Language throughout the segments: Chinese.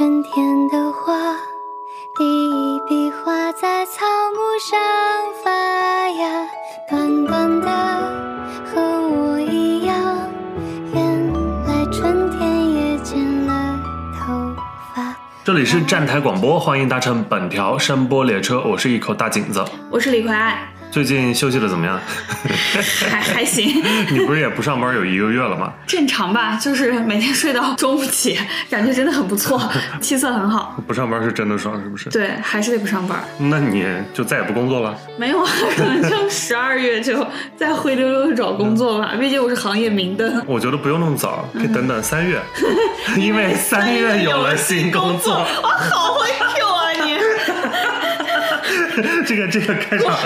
春天的花，第一笔画在草木上发芽，短短的和我一样，原来春天也剪了头发。这里是站台广播，欢迎搭乘本条声波列车，我是一口大井子。我是李逵爱，最近休息的怎么样？还还行，你不是也不上班有一个月了吗？正常吧，就是每天睡到中午起，感觉真的很不错，气色很好。不上班是真的爽，是不是？对，还是得不上班。那你就再也不工作了？没有啊，可 能就十二月就再灰溜溜的找工作吧，毕竟我是行业明灯。我觉得不用那么早，可以等等三月，因为三月有了新工作。我，好会 Q！这个这个开场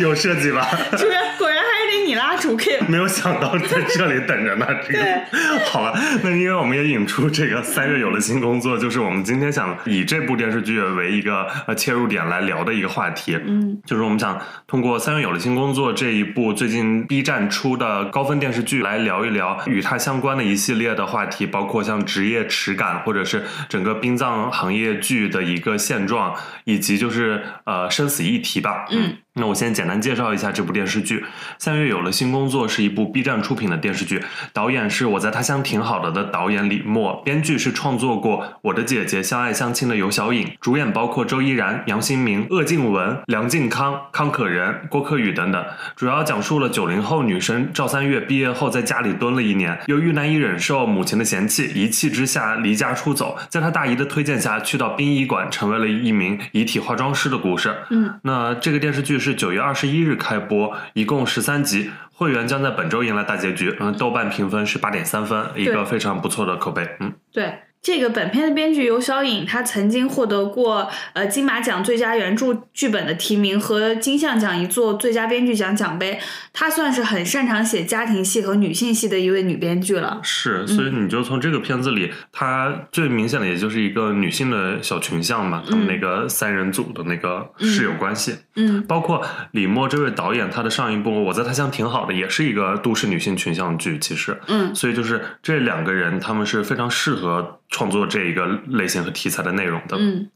有设计吧？是不是？果然还你拉主 Q。没有想到在这里等着呢，这个。对。好了，那因为我们也引出这个 三月有了新工作，就是我们今天想以这部电视剧为一个呃切入点来聊的一个话题，嗯，就是我们想通过三月有了新工作这一部最近 B 站出的高分电视剧来聊一聊与它相关的一系列的话题，包括像职业耻感，或者是整个殡葬行业剧的一个现状，以及就是呃生死议题吧，嗯。那我先简单介绍一下这部电视剧。三月有了新工作是一部 B 站出品的电视剧，导演是我在他乡挺好的的导演李默，编剧是创作过《我的姐姐相爱相亲》的尤小颖，主演包括周依然、杨新明、鄂靖文、梁靖康、康可人、郭柯宇等等。主要讲述了九零后女生赵三月毕业后在家里蹲了一年，由于难以忍受母亲的嫌弃，一气之下离家出走，在她大姨的推荐下去到殡仪馆，成为了一名遗体化妆师的故事。嗯，那这个电视剧是九月二十一日开播，一共十三集，会员将在本周迎来大结局。嗯，豆瓣评分是八点三分，一个非常不错的口碑。嗯，对。这个本片的编剧尤小颖，她曾经获得过呃金马奖最佳原著剧本的提名和金像奖一座最佳编剧奖奖杯，她算是很擅长写家庭戏和女性戏的一位女编剧了。是，所以你就从这个片子里，她最明显的也就是一个女性的小群像嘛，他们那个三人组的那个室友关系。嗯包括李默这位导演，他的上一部《我在他乡挺好的》也是一个都市女性群像剧，其实，嗯所以就是这两个人，他们是非常适合创作这一个类型和题材的内容的。嗯，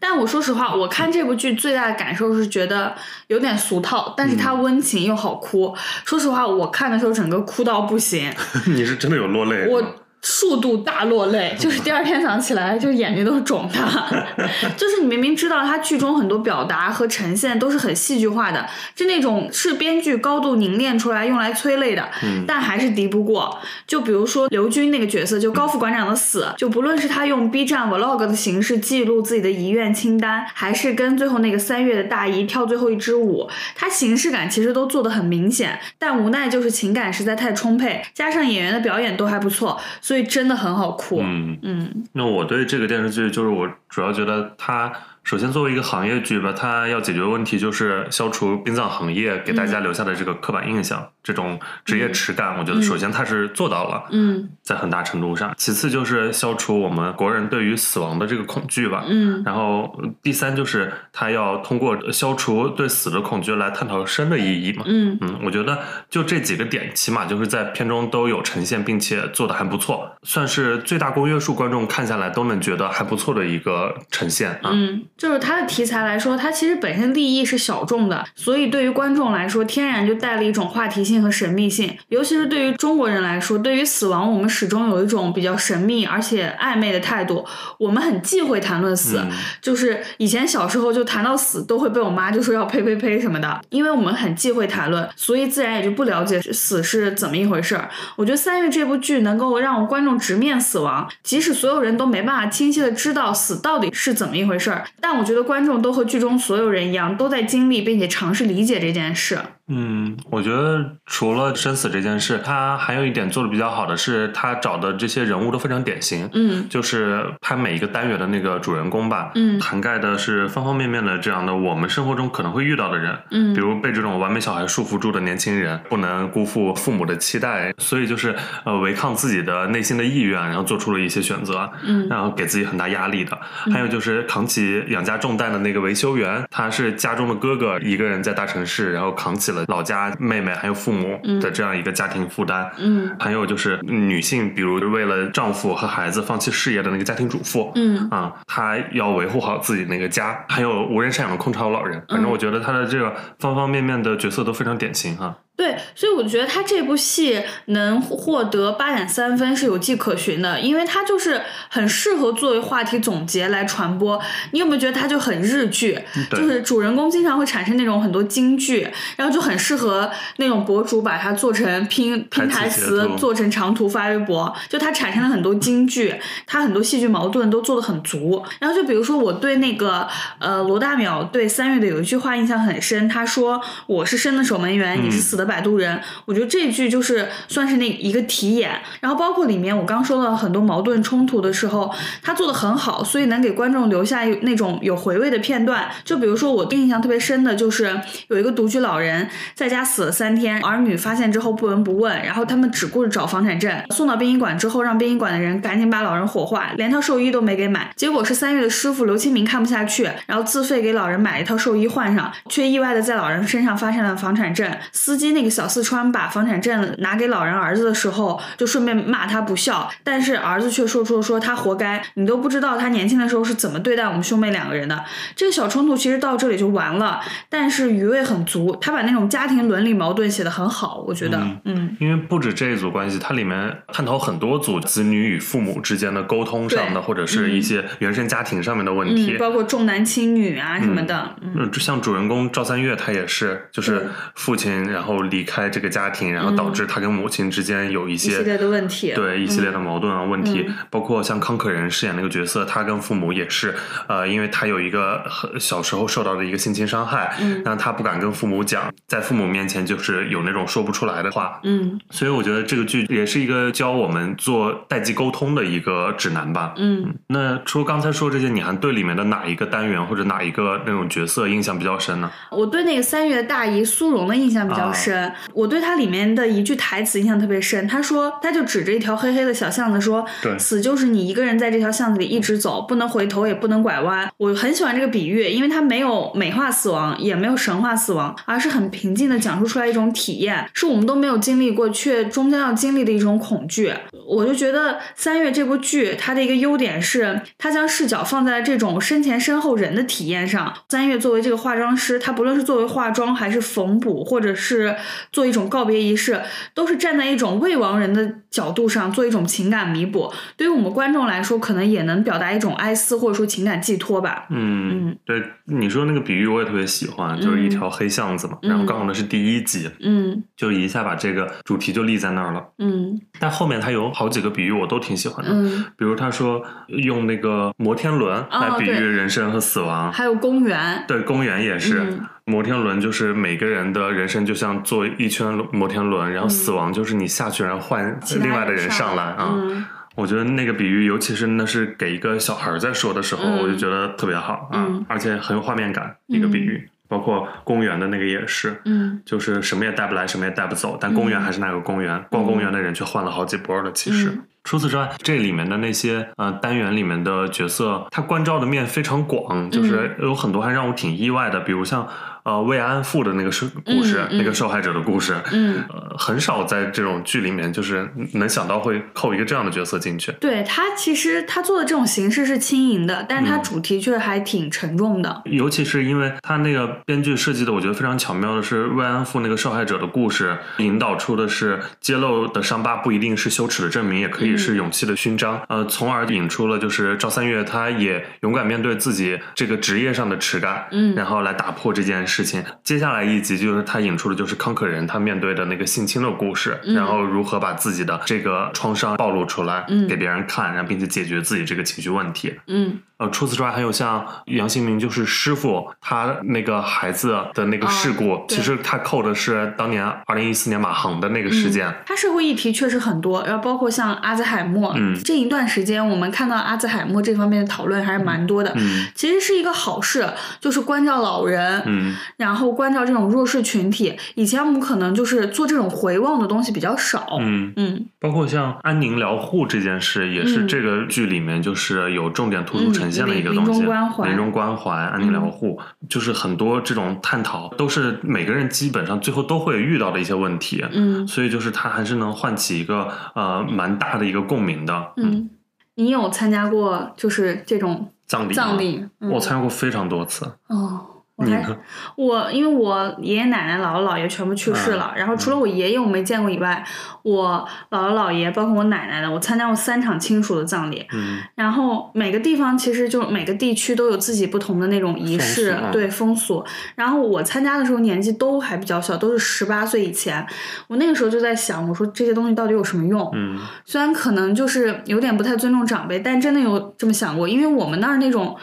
但我说实话，我看这部剧最大的感受是觉得有点俗套，但是它温情又好哭。说实话，我看的时候整个哭到不行，你是真的有落泪？我数度大落泪，就是第二天早上起来就眼睛都是肿的。就是你明明知道它剧中很多表达和呈现都是很戏剧化的，就那种是编剧高度凝练出来用来催泪的，嗯但还是敌不过。就比如说刘军那个角色，就高副馆长的死，就不论是他用 B 站 vlog 的形式记录自己的遗愿清单，还是跟最后那个三月的大姨跳最后一支舞，他形式感其实都做得很明显，但无奈就是情感实在太充沛，加上演员的表演都还不错，所以真的很好哭。嗯，嗯。那我对这个电视剧，就是我主要觉得它首先作为一个行业剧吧，它要解决的问题就是消除殡葬行业给大家留下的这个刻板印象，这种职业耻感，我觉得首先他是做到了。嗯在很大程度上，其次就是消除我们国人对于死亡的这个恐惧吧。嗯然后呃第三就是他要通过消除对死的恐惧来探讨生的意义嘛。嗯嗯，我觉得就这几个点，起码就是在片中都有呈现，并且做的还不错，算是最大公约数观众看下来都能觉得还不错的一个呈现啊。嗯，就是它的题材来说，它其实本身立意是小众的，所以对于观众来说，天然就带了一种话题性和神秘性。尤其是对于中国人来说，对于死亡，我们始终有一种比较神秘而且暧昧的态度，我们很忌讳谈论死。嗯就是以前小时候就谈到死，都会被我妈就说要呸呸呸什么的，因为我们很忌讳谈论，所以自然也就不了解死是怎么一回事儿。我觉得《三月》这部剧能够让观众直面死亡，即使所有人都没办法清晰的知道死到底是怎么一回事儿，但我觉得观众都和剧中所有人一样，都在经历并且尝试理解这件事。嗯，我觉得除了生死这件事，他还有一点做的比较好的是，他找的这些人物都非常典型。嗯就是拍每一个单元的那个主人公吧，嗯涵盖的是方方面面的这样的我们生活中可能会遇到的人，嗯比如被这种完美小孩束缚住的年轻人，不能辜负父母的期待，所以就是呃违抗自己的内心的意愿，然后做出了一些选择，嗯然后给自己很大压力的。还有就是扛起养家重担的那个维修员，他是家中的哥哥，一个人在大城市，然后扛起了了老家妹妹还有父母的这样一个家庭负担。嗯还有就是女性，比如为了丈夫和孩子放弃事业的那个家庭主妇，嗯啊，她要维护好自己那个家，还有无人赡养的空巢老人。反正我觉得她的这个方方面面的角色都非常典型哈。对，所以我觉得他这部戏能获得八点三分是有迹可循的，因为他就是很适合作为话题总结来传播。你有没有觉得他就很日剧？就是主人公经常会产生那种很多金句，然后就很适合那种博主把它做成拼拼台台词做成长图发微博。就它产生了很多金句，它很多戏剧矛盾都做的很足。然后就比如说我对那个呃罗大淼对三月的有一句话印象很深，他说我是生的守门员，你是死的摆渡人。我觉得这句就是算是那一个题眼。然后包括里面我刚说到很多矛盾冲突的时候，他做的很好，所以能给观众留下那种有回味的片段。就比如说我印象特别深的就是有一个独居老人在家死了三天，儿女发现之后不闻不问，然后他们只顾着找房产证，送到殡仪馆之后，让殡仪馆的人赶紧把老人火化，连套寿衣都没给买。结果是三月的师傅刘清明看不下去，然后自费给老人买了一套寿衣换上，却意外的在老人身上发现了房产证。司机那个小四川把房产证拿给老人儿子的时候，就顺便骂他不孝，但是儿子却说出了说他活该，你都不知道他年轻的时候是怎么对待我们兄妹两个人的。这个小冲突其实到这里就完了，但是余味很足，他把那种家庭伦理矛盾写得很好，我觉得，嗯因为不止这一组关系，它里面探讨很多组子女与父母之间的沟通上的，或者是一些原生家庭上面的问题。嗯，包括重男轻女啊什么的，嗯像主人公赵三月，他也是，就是父亲然后离开这个家庭，然后导致他跟母亲之间有一些一系列的问题，对一系列的矛盾啊、问题。嗯，包括像康可人饰演那个角色，他跟父母也是，呃，因为他有一个很小时候受到的一个性侵伤害，嗯。然后他不敢跟父母讲，在父母面前就是有那种说不出来的话，嗯。所以我觉得这个剧也是一个教我们做代际沟通的一个指南吧。嗯。那除了刚才说这些，你还对里面的哪一个单元或者哪一个那种角色印象比较深呢？我对那个三月的大姨苏荣的印象比较深，我对它里面的一句台词印象特别深。他说，他就指着一条黑黑的小巷子说：“对死就是你一个人在这条巷子里一直走，不能回头，也不能拐弯。”我很喜欢这个比喻，因为它没有美化死亡，也没有神话死亡，而是很平静的讲述出来一种体验，是我们都没有经历过，却终将要经历的一种恐惧。我就觉得《三月》这部剧，它的一个优点是，它将视角放在了这种身前身后人的体验上。三月作为这个化妆师，他不论是作为化妆，还是缝补，或者是做一种告别仪式，都是站在一种未亡人的角度上做一种情感弥补。对于我们观众来说，可能也能表达一种哀思，或者说情感寄托吧。嗯，对，你说那个比喻我也特别喜欢，就是一条黑巷子嘛，然后刚好那是第一集，嗯。就一下把这个主题就立在那儿了。嗯。但后面他有好几个比喻我都挺喜欢的，嗯，比如他说用那个摩天轮来比喻人生和死亡，还有公园，对，公园也是。嗯摩天轮就是每个人的人生就像坐一圈摩天轮，然后死亡就是你下去，然后换另外的人上来啊。嗯我觉得那个比喻，尤其是那是给一个小孩儿在说的时候，嗯我就觉得特别好啊，嗯而且很有画面感。一个比喻，包括公园的那个也是，嗯就是什么也带不来，什么也带不走，但公园还是那个公园，逛公园的人却换了好几波了。其实。嗯除此之外，这里面的那些呃单元里面的角色，他关照的面非常广，就是有很多还让我挺意外的，比如像呃慰安妇的那个是故事，嗯嗯那个受害者的故事，嗯。呃，很少在这种剧里面就是能想到会扣一个这样的角色进去。对他其实他做的这种形式是轻盈的，但是他嗯主题却还挺沉重的。尤其是因为他那个编剧设计的，我觉得非常巧妙的是慰安妇那个受害者的故事，引导出的是揭露的伤疤不一定是羞耻的证明，也可以是勇气的勋章。呃，从而引出了就是赵三月，他也勇敢面对自己这个职业上的耻感，嗯然后来打破这件事情。接下来一集就是他引出的就是康可人他面对的那个性侵的故事，嗯然后如何把自己的这个创伤暴露出来，嗯给别人看，然后并且解决自己这个情绪问题。嗯呃，除此之外，还有像杨新明，就是师傅，他那个孩子的那个事故，哦其实他扣的是当年二零一四年马航的那个事件。他社会议题确实很多，然后包括像阿兹海默，嗯这一段时间我们看到阿兹海默这方面的讨论还是蛮多的。嗯其实是一个好事，就是关照老人，嗯然后关照这种弱势群体。以前我们可能就是做这种回望的东西比较少。嗯，嗯包括像安宁疗护这件事，也是嗯这个剧里面就是有重点突出呈现的一个东西。嗯临临终关怀嗯临终关怀、安宁疗护，就是很多这种探讨，都是每个人基本上最后都会遇到的一些问题。嗯所以就是它还是能唤起一个呃蛮大的一个共鸣的。嗯，你有参加过就是这种葬礼，葬，礼？嗯我参加过非常多次。哦，我还？我因为我爷爷奶奶、姥姥姥爷全部去世了，然后除了我爷爷我没见过以外，我姥姥姥爷包括我奶奶的，我参加过三场亲属的葬礼。嗯然后每个地方其实就每个地区都有自己不同的那种仪式，风啊对风俗。然后我参加的时候年纪都还比较小，都是十八岁以前。我那个时候就在想，我说这些东西到底有什么用？嗯虽然可能就是有点不太尊重长辈，但真的有这么想过，因为我们那儿那种，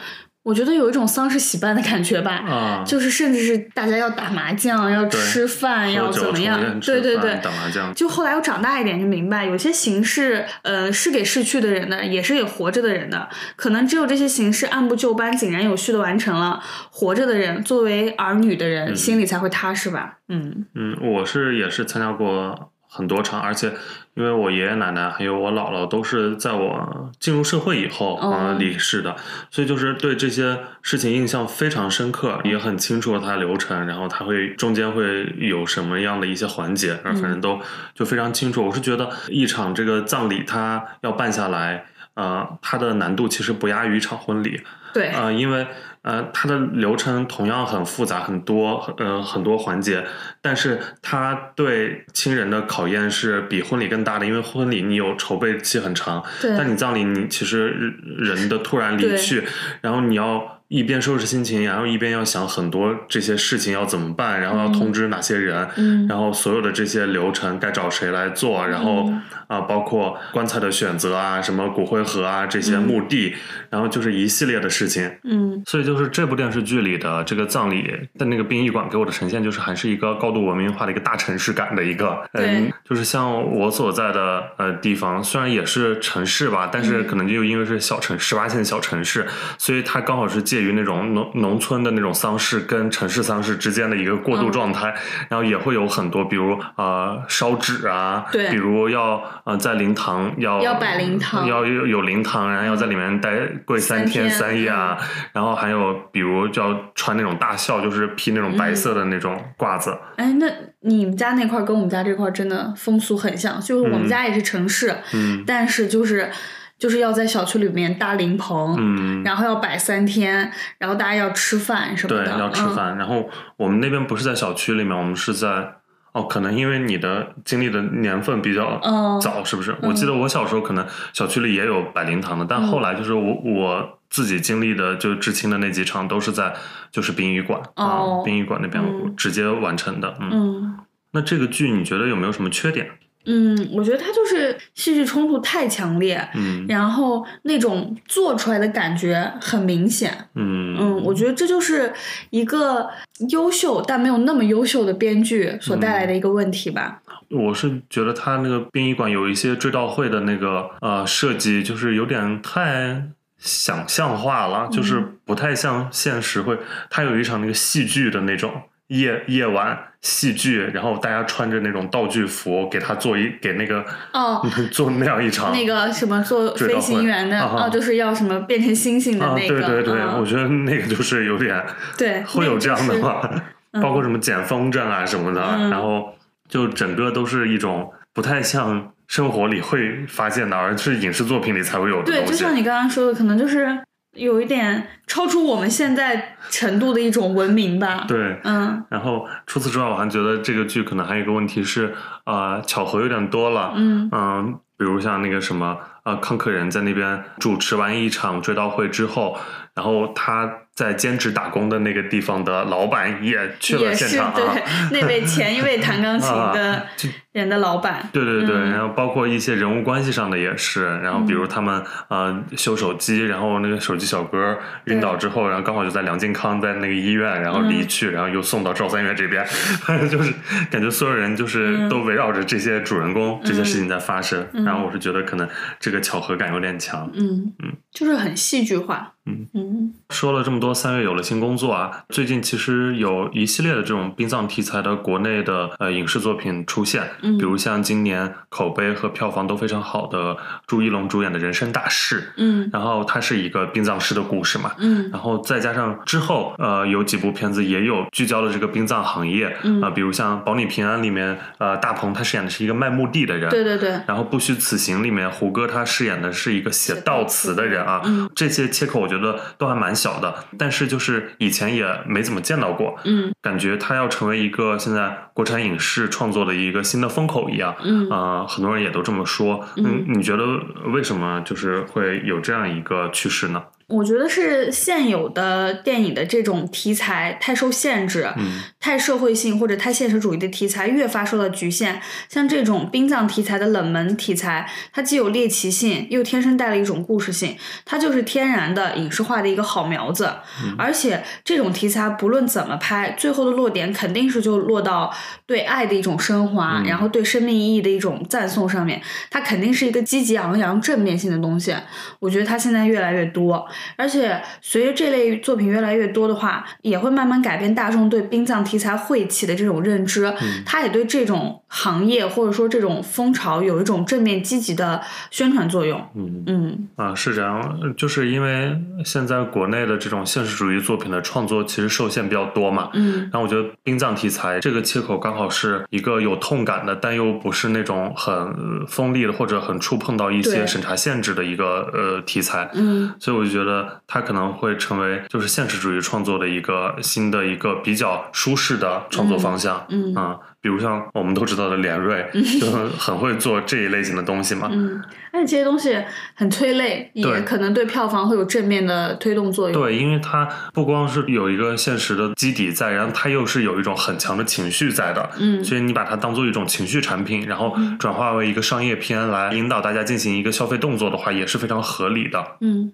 我觉得有一种丧事喜办的感觉吧。啊，就是甚至是大家要打麻将，要吃饭，要怎么样对对对。打麻将。就后来我长大一点就明白，有些形式，呃，是给逝去的人的，也是给活着的人的。可能只有这些形式按部就班、井然有序的完成了，活着的人作为儿女的人、嗯心里才会踏实吧。嗯嗯，我是也是参加过很多场，而且因为我爷爷奶奶还有我姥姥都是在我进入社会以后哦呃离世的，所以就是对这些事情印象非常深刻，也很清楚它的流程，然后它会中间会有什么样的一些环节，反正都就非常清楚。我是觉得一场这个葬礼它要办下来。呃，它的难度其实不亚于一场婚礼，对，呃，因为呃，它的流程同样很复杂，很多呃很多环节，但是它对亲人的考验是比婚礼更大的，因为婚礼你有筹备期很长，但你葬礼你其实人的突然离去，然后你要一边收拾心情，然后一边要想很多这些事情要怎么办，然后要通知哪些人，嗯。然后所有的这些流程该找谁来做，然后嗯。啊、包括棺材的选择啊，什么骨灰盒啊这些嗯。墓地，然后就是一系列的事情。嗯。所以就是这部电视剧里的这个葬礼的那个殡仪馆给我的呈现，就是还是一个高度文明化的一个大城市感的一个，嗯，就是像我所在的呃地方，虽然也是城市吧，但是嗯。可能就因为是小城十八线小城市，所以它刚好是介于那种农农村的那种丧事跟城市丧事之间的一个过渡状态，然后也会有很多，比如呃烧纸啊，对。比如要呃在灵堂要要摆灵堂要有有灵堂，然后要在里面待跪三三天三夜啊，然后还有比如就要穿那种大孝，就是披那种白色的那种褂子，哎，那你们家那块儿跟我们家这块儿真的风俗很像，就是我们嗯。家也是城市，嗯。但是就是就是要在小区里面搭灵棚，嗯，然后要摆三天，然后大家要吃饭什么对，要吃嗯。饭。然后我们那边不是在小区里面，我们是在哦，可能因为你的经历的年份比较嗯早，是不是？我记得我小时候可能小区里也有摆灵堂的，但嗯后来就是我我自己经历的就知青的那几场都是在就是殡仪馆哦啊，殡仪馆那边嗯直接完成的。嗯，嗯那这个剧你觉得有没有什么缺点？嗯，我觉得他就是戏剧冲突太强烈，嗯然后那种做出来的感觉很明显。嗯嗯，我觉得这就是一个优秀但没有那么优秀的编剧所带来的一个问题吧。我是觉得他那个殡仪馆有一些追悼会的那个呃设计，就是有点太想象化了，就是不太像现实会。他有一场那个戏剧的那种夜夜晚戏剧，然后大家穿着那种道具服，给他做一给那个哦，做那样一场那个什么做飞行员的啊就是要什么变成星星的啊，那个，对对对，嗯我觉得那个就是有点对，会有这样的那个吗？包括什么捡风筝啊什么的，嗯然后就整个都是一种不太像生活里会发现的，而是影视作品里才会有的对，东西。就像你刚刚说的，可能就是有一点超出我们现在程度的一种文明吧。对，嗯然后除此之外，我还觉得这个剧可能还有一个问题是，呃，巧合有点多了。嗯嗯，比如像那个什么，呃，康克人在那边主持完一场追悼会之后，然后他在兼职打工的那个地方的老板也去了现场啊。对那位前一位弹钢琴 啊的就人的老板。对对对，嗯。然后包括一些人物关系上的也是，然后比如他们、呃修手机，然后那个手机小哥晕倒之后，然后刚好就在梁靖康在那个医院，然后离嗯去，然后又送到赵三月这边，就是感觉所有人就是嗯都围绕着这些主人公、这些事情在发生，嗯。然后我是觉得可能这个巧合感有点强，嗯。嗯，就是很戏剧化。嗯。嗯。说了这么多，三月有了新工作啊，最近其实有一系列的这种殡葬题材的国内的呃影视作品出现，嗯比如像今年口碑和票房都非常好的朱一龙主演的《人生大事》，嗯。然后它是一个殡葬师的故事嘛，嗯。然后再加上之后，呃，有几部片子也有聚焦了这个殡葬行业，嗯。啊、比如像《保你平安》里面，呃，大鹏他饰演的是一个卖墓地的人，对对对，然后《不虚此行》里面，胡歌他饰演的是一个写悼词的人啊，嗯。这些切口我觉得都还蛮小的，但是就是以前也没怎么见到过，嗯感觉它要成为一个现在国产影视创作的一个新的风口一样。嗯啊、很多人也都这么说。嗯你觉得为什么就是会有这样一个趋势呢？我觉得是现有的电影的这种题材太受限制，嗯太社会性或者太现实主义的题材越发受到局限。像这种殡葬题材的冷门题材，它既有猎奇性，又天生带了一种故事性，它就是天然的影视化的一个好苗子。而且这种题材不论怎么拍，最后的落点肯定是就落到对爱的一种升华，嗯然后对生命意义的一种赞颂上面。它肯定是一个积极昂扬、正面性的东西。我觉得它现在越来越多，而且随着这类作品越来越多的话，也会慢慢改变大众对殡葬题材晦气的这种认知。他也对这种行业或者说这种风潮有一种正面积极的宣传作用。嗯嗯啊，是这样，就是因为现在国内的这种现实主义作品的创作其实受限比较多嘛。嗯然后我觉得殡葬题材这个切口刚好是一个有痛感的，但又不是那种很呃锋利的或者很触碰到一些审查限制的一个呃题材。嗯所以我就觉得它可能会成为就是现实主义创作的一个新的一个比较舒适的创作方向。嗯啊，比如像我们都知道的连瑞，就很很会做这一类型的东西嘛。嗯，而且这些东西很催泪，也可能对票房会有正面的推动作用。对，因为它不光是有一个现实的基底在，然后它又是有一种很强的情绪在的，嗯所以你把它当做一种情绪产品，然后转化为一个商业片来引导大家进行一个消费动作的话，也是非常合理的。嗯，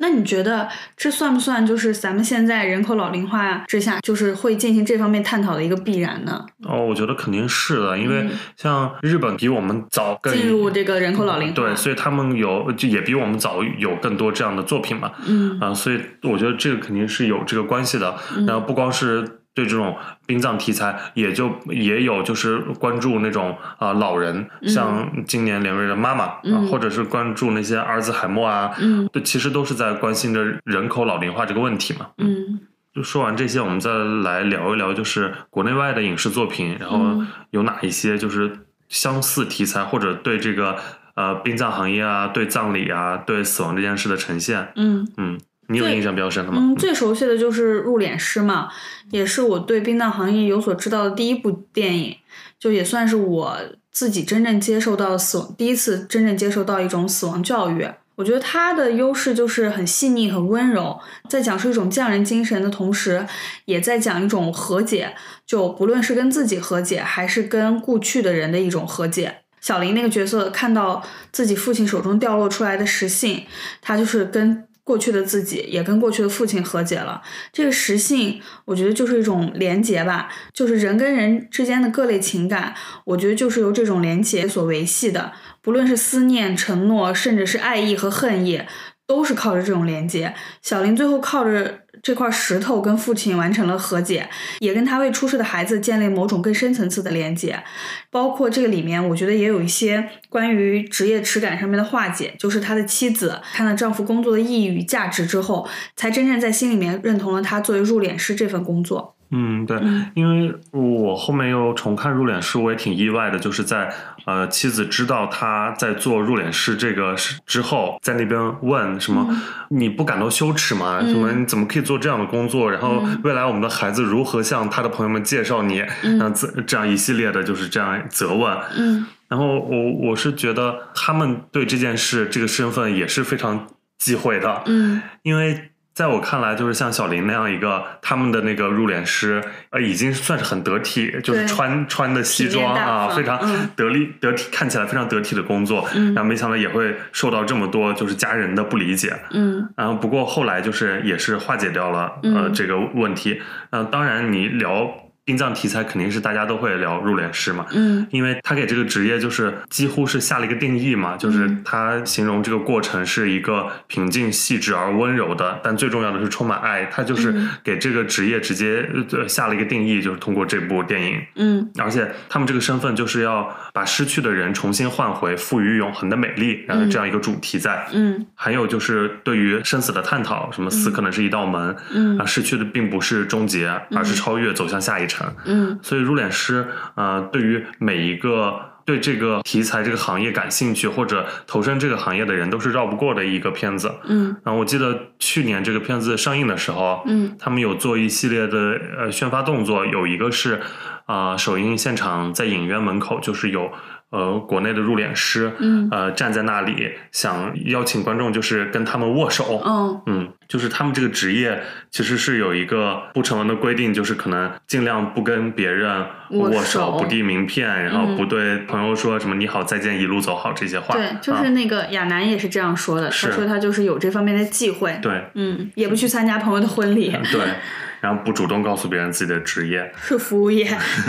那你觉得这算不算就是咱们现在人口老龄化之下，就是会进行这方面探讨的一个必然呢？哦，我觉得肯定是的，因为嗯。像日本比我们早更进入这个人口老龄化，对，所以他们有就也比我们早有更多这样的作品嘛，嗯。啊，所以我觉得这个肯定是有这个关系的。然后不光是对这种殡葬题材，也就也有就是关注那种啊、老人，像今年连瑞的妈妈或者是关注那些阿尔兹海默啊，嗯。对，其实都是在关心着人口老龄化这个问题嘛。嗯。就说完这些，我们再来聊一聊，就是国内外的影视作品，然后嗯。有哪一些就是相似题材，或者对这个呃殡葬行业啊、对葬礼啊、对死亡这件事的呈现。嗯。嗯，你有印象比较深的吗？嗯，最熟悉的就是《入殓师》嘛，也是我对殡葬行业有所知道的第一部电影，就也算是我自己真正接受到死亡，第一次真正接受到一种死亡教育。我觉得它的优势就是很细腻、很温柔，在讲述一种匠人精神的同时，也在讲一种和解，就不论是跟自己和解，还是跟故去的人的一种和解。小林那个角色看到自己父亲手中掉落出来的石信，他就是跟过去的自己，也跟过去的父亲和解了。这个实性，我觉得就是一种连结吧，就是人跟人之间的各类情感，我觉得就是由这种连结所维系的。不论是思念、承诺，甚至是爱意和恨意，都是靠着这种连接。小林最后靠着这块石头跟父亲完成了和解，也跟他未出世的孩子建立某种更深层次的连接。包括这个里面，我觉得也有一些关于职业耻感上面的化解，就是他的妻子看到丈夫工作的意义与价值之后，才真正在心里面认同了他作为入殓师这份工作。嗯，对，嗯因为我后面又重看入殓师，我也挺意外的，就是在呃妻子知道他在做入殓师这个事之后，在那边问什么，你不感到羞耻吗？嗯什么你怎么可以做这样的工作？然后嗯未来我们的孩子如何向他的朋友们介绍你？嗯这这样一系列的就是这样责问。嗯然后我我是觉得他们对这件事这个身份也是非常忌讳的，嗯因为在我看来，就是像小林那样一个他们的那个入殓师，呃，已经算是很得体，就是穿穿的西装啊，非常嗯得力得体，看起来非常得体的工作，嗯然后没想到也会受到这么多就是家人的不理解。嗯然后不过后来就是也是化解掉了呃嗯这个问题。呃，当然你聊。殡葬题材肯定是大家都会聊入殓师嘛，嗯。因为他给这个职业就是几乎是下了一个定义嘛，就是嗯。他形容这个过程是一个平静、细致而温柔的，但最重要的是充满爱。他就是嗯。给这个职业直接呃下了一个定义，就是通过这部电影。嗯。而且他们这个身份就是要把失去的人重新换回，赋予永恒的美丽，然后这样一个主题在。嗯。还有就是对于生死的探讨，什么死可能是一道门，嗯。啊，逝去的并不是终结，而是超越，走向下一程。嗯。所以入殓师，呃，对于每一个对这个题材、这个行业感兴趣或者投身这个行业的人，都是绕不过的一个片子。嗯。然后我记得去年这个片子上映的时候，嗯。他们有做一系列的呃宣发动作，有一个是啊、呃首映现场在影院门口就是有呃国内的入殓师，嗯。呃站在那里想邀请观众就是跟他们握手，嗯。嗯，就是他们这个职业其实是有一个不成文的规定，就是可能尽量不跟别人握握手不递名片，然后嗯。不对朋友说什么“你好，再见，一路走好”这些话。对，就啊。是那个亚楠也是这样说的，他说他就是有这方面的忌讳，对。嗯，也不去参加朋友的婚礼，对，然后不主动告诉别人自己的职业，是 服务业，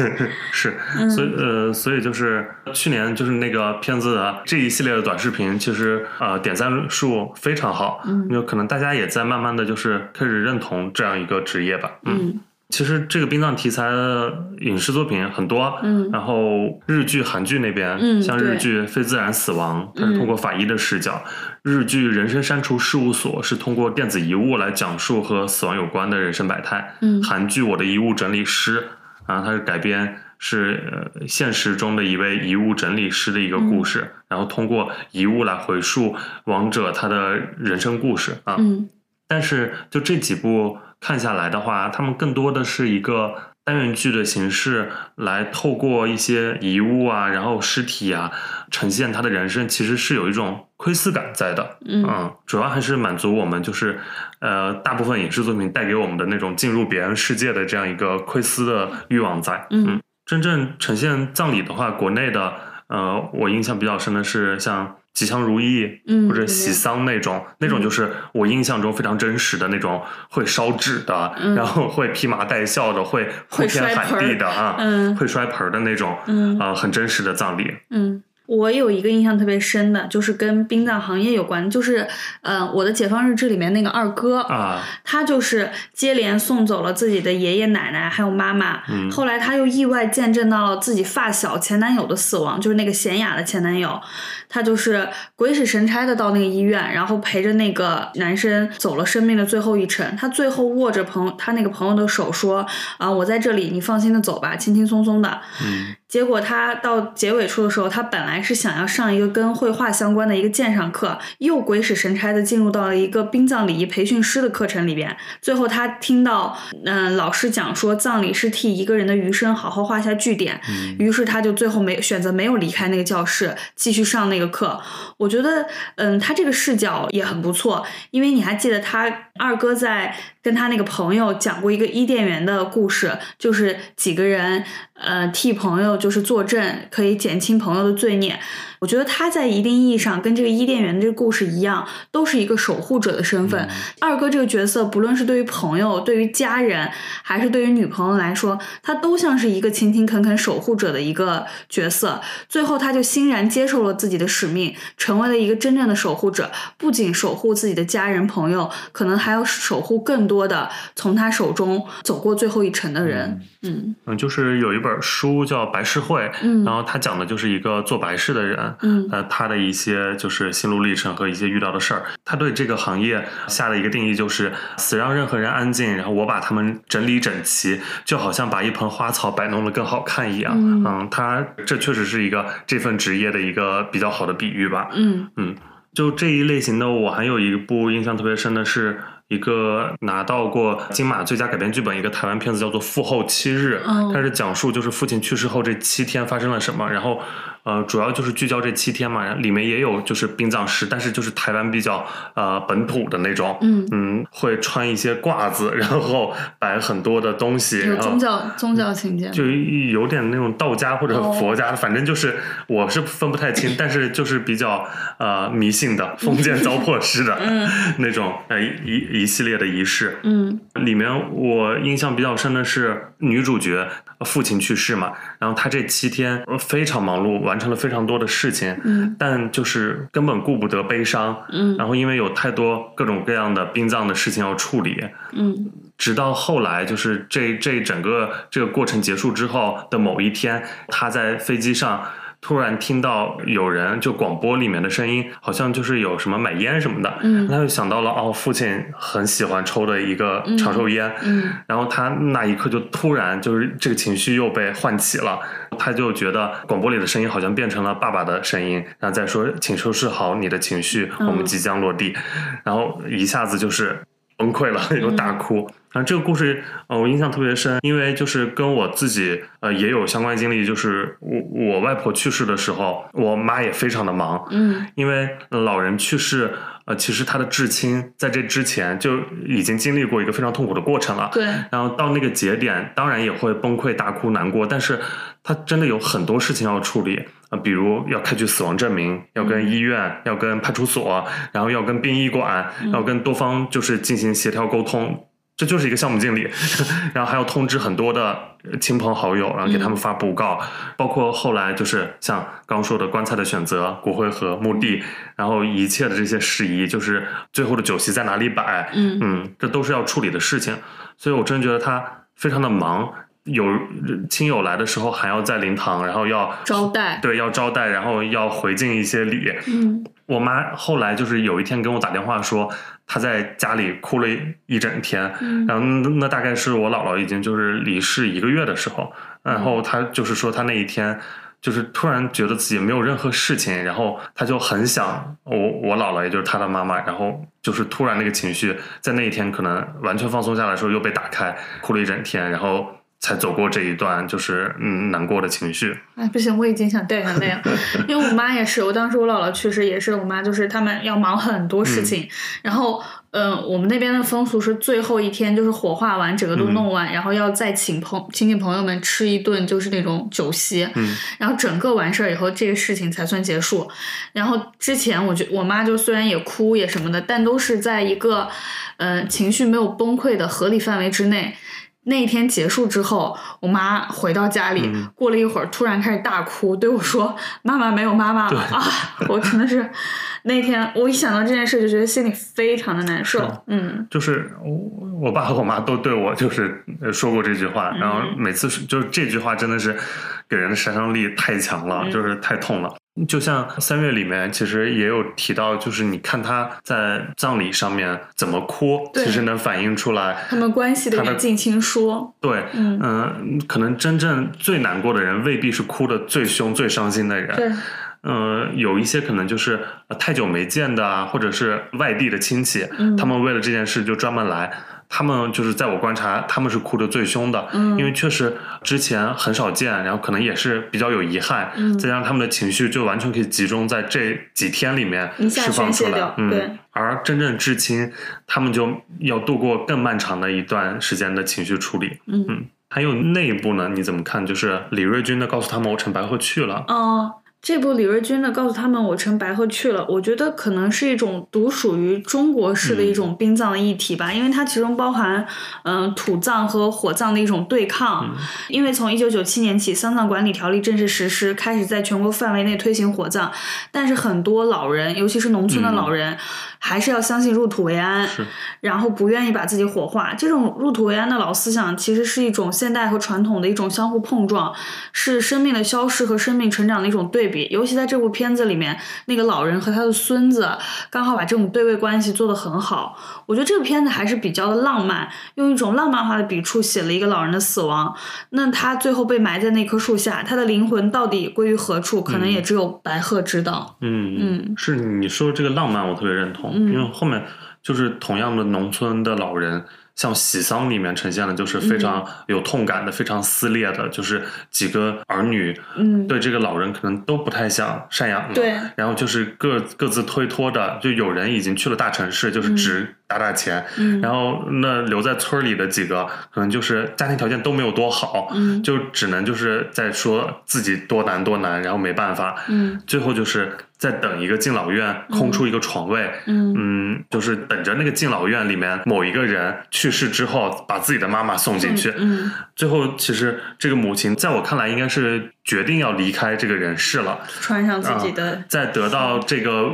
是，嗯所以呃，所以就是去年就是那个片子的这一系列的短视频，其实呃点赞数非常好，嗯。有可能大家也在慢慢的就是开始认同这样一个职业吧，嗯。嗯其实这个殡葬题材的影视作品很多，嗯。然后日剧、韩剧那边，嗯像日剧《非自然死亡》，它是通过法医的视角；日剧《人生删除事务所》是通过电子遗物来讲述和死亡有关的人生百态；嗯。韩剧《我的遗物整理师》啊，它是改编是呃现实中的一位遗物整理师的一个故事，嗯然后通过遗物来回溯亡者他的人生故事啊。嗯。但是就这几部看下来的话，他们更多的是一个单元剧的形式，来透过一些遗物啊，然后尸体啊，呈现他的人生，其实是有一种窥私感在的。嗯主要还是满足我们就是呃大部分影视作品带给我们的那种进入别人世界的这样一个窥私的欲望在。嗯真正呈现葬礼的话，国内的呃，我印象比较深的是像。吉祥如意，嗯或者喜丧那种，那种就是我印象中非常真实的那种，会烧纸的，嗯。然后会披麻戴孝的，会呼天喊地的啊，嗯。会摔盆儿的那种，嗯。啊、很真实的葬礼。嗯。我有一个印象特别深的，就是跟殡葬行业有关，就是，呃，我的解放日志里面那个二哥，啊，他就是接连送走了自己的爷爷奶奶还有妈妈，嗯后来他又意外见证到了自己发小前男友的死亡，就是那个贤雅的前男友，他就是鬼使神差的到那个医院，然后陪着那个男生走了生命的最后一程。他最后握着朋他那个朋友的手说：“啊，我在这里，你放心的走吧，轻轻松松的。”嗯结果他到结尾处的时候，他本来是想要上一个跟绘画相关的一个鉴赏课，又鬼使神差的进入到了一个殡葬礼仪培训师的课程里边。最后他听到，嗯、老师讲说葬礼是替一个人的余生好好画下句点，于是他就最后没选择没有离开那个教室，继续上那个课。我觉得，嗯，他这个视角也很不错，因为你还记得他二哥在跟他那个朋友讲过一个伊甸园的故事，就是几个人呃替朋友就是作证，可以减轻朋友的罪孽。我觉得他在一定意义上跟这个伊甸园的这个故事一样，都是一个守护者的身份。二哥这个角色，不论是对于朋友、对于家人，还是对于女朋友来说，他都像是一个勤勤恳恳守护者的一个角色。最后，他就欣然接受了自己的使命，成为了一个真正的守护者。不仅守护自己的家人朋友，可能还要守护更多的从他手中走过最后一程的人。嗯嗯，就是有一本书叫《白事会》，嗯然后他讲的就是一个做白事的人，嗯呃，他的一些就是心路历程和一些遇到的事儿。他对这个行业下的一个定义就是：死让任何人安静，然后我把他们整理整齐，就好像把一盆花草摆弄得更好看一样。嗯他这确实是一个这份职业的一个比较好的比喻吧。嗯嗯就这一类型的，我还有一部印象特别深的是。一个拿到过金马最佳改编剧本一个台湾片子叫做《父后七日》，哦。它是讲述就是父亲去世后这七天发生了什么，然后呃，主要就是聚焦这七天嘛，里面也有就是殡葬师，但是就是台湾比较呃本土的那种，嗯嗯，会穿一些褂子，然后摆很多的东西，有宗教宗教情节。就有点那种道家或者哦佛家，反正就是我是分不太清，但是就是比较呃迷信的封建糟粕式的、那种呃一一系列的仪式。嗯里面我印象比较深的是女主角父亲去世嘛，然后她这七天呃非常忙碌，完成了非常多的事情，嗯。但就是根本顾不得悲伤，嗯。然后因为有太多各种各样的殡葬的事情要处理，嗯。直到后来，就是这这整个这个过程结束之后的某一天，他在飞机上突然听到有人就广播里面的声音，好像就是有什么买烟什么的，嗯。他就想到了哦，父亲很喜欢抽的一个长寿烟，嗯。然后他那一刻就突然就是这个情绪又被唤起了，他就觉得广播里的声音好像变成了爸爸的声音，然后再说请收拾好你的情绪，嗯我们即将落地，然后一下子就是崩溃了，又大哭。然后这个故事，呃，我印象特别深，因为就是跟我自己，呃，也有相关经历。就是我我外婆去世的时候，我妈也非常的忙，嗯因为老人去世，呃，其实他的至亲在这之前就已经经历过一个非常痛苦的过程了。对，然后到那个节点，当然也会崩溃、大哭、难过，但是他真的有很多事情要处理啊、呃比如要开具死亡证明，要跟医院、要跟派出所，然后要跟殡仪馆，要跟多方就是进行协调沟通。这就是一个项目经理，然后还要通知很多的呃亲朋好友，然后给他们发布告，包括后来就是像刚说的棺材的选择、骨灰盒、墓地，然后一切的这些事宜，就是最后的酒席在哪里摆，嗯。嗯，这都是要处理的事情，所以我真觉得他非常的忙。有亲友来的时候还要在灵堂，然后要招待。对，要招待，然后要回敬一些礼。嗯。我妈后来就是有一天跟我打电话说，她在家里哭了一整天，嗯然后那那大概是我姥姥已经就是离世一个月的时候，然后他就是说他那一天。就是突然觉得自己没有任何事情，然后他就很想我我姥姥，也就是他的妈妈，然后就是突然那个情绪在那一天可能完全放松下来的时候又被打开，哭了一整天，然后才走过这一段就是嗯难过的情绪。哎，不行，我已经想掉眼泪了，因为我妈也是，我当时我姥姥去世也是，我妈就是他们要忙很多事情，然后，嗯、我们那边的风俗是最后一天就是火化完，整个都弄完，然后要再请朋亲戚朋友们吃一顿就是那种酒席，嗯然后整个完事儿以后，这个事情才算结束。然后之前我觉我妈就虽然也哭也什么的，但都是在一个，呃，情绪没有崩溃的合理范围之内。那一天结束之后，我妈回到家里，嗯过了一会儿，突然开始大哭，对我说：“妈妈没有妈妈了啊！”我真的是那天我一想到这件事，就觉得心里非常的难受。嗯就是我我爸和我妈都对我就是呃说过这句话，然后每次就是这句话真的是给人的杀伤力太强了，嗯就是太痛了。就像三月里面其实也有提到，就是你看他在葬礼上面怎么哭，其实能反映出来他们关系的近亲疏。对，嗯嗯、可能真正最难过的人未必是哭的最凶、最伤心的人，对，呃，有一些可能就是呃太久没见的啊，或者是外地的亲戚，嗯他们为了这件事就专门来。他们就是在我观察，他们是哭得最凶的，嗯。因为确实之前很少见，然后可能也是比较有遗憾，嗯。再加上他们的情绪就完全可以集中在这几天里面释放出来，嗯。对，而真正至亲，他们就要度过更漫长的一段时间的情绪处理，嗯。嗯，还有内部呢，你怎么看？就是李瑞军的告诉他们，我陈白鹤去了，哦，这部李瑞军的告诉他们我乘白鹤去了，我觉得可能是一种独属于中国式的一种殡葬的议题吧，因为它其中包含嗯、土葬和火葬的一种对抗。因为从一九九七年起，丧葬管理条例正式实施，开始在全国范围内推行火葬，但是很多老人，尤其是农村的老人，还是要相信入土为安，是然后不愿意把自己火化。这种入土为安的老思想，其实是一种现代和传统的一种相互碰撞，是生命的消逝和生命成长的一种对比。尤其在这部片子里面，那个老人和他的孙子刚好把这种对位关系做得很好。我觉得这个片子还是比较的浪漫，用一种浪漫化的笔触写了一个老人的死亡。那他最后被埋在那棵树下，他的灵魂到底归于何处，可能也只有白鹤知道。嗯嗯是你说这个浪漫，我特别认同。嗯因为后面就是同样的农村的老人。像喜丧里面呈现的，就是非常有痛感的，非常撕裂的，就是几个儿女嗯，对这个老人可能都不太想赡养了，对，然后就是各各自推脱的，就有人已经去了大城市，就是只打打钱，嗯。然后那留在村里的几个，可能就是家庭条件都没有多好，嗯就只能就是在说自己多难多难，然后没办法，嗯。最后就是在等一个敬老院空出一个床位，嗯嗯，就是等着那个敬老院里面某一个人去世之后，把自己的妈妈送进去。嗯最后，其实这个母亲在我看来应该是决定要离开这个人世了。穿上自己的啊，在得到这个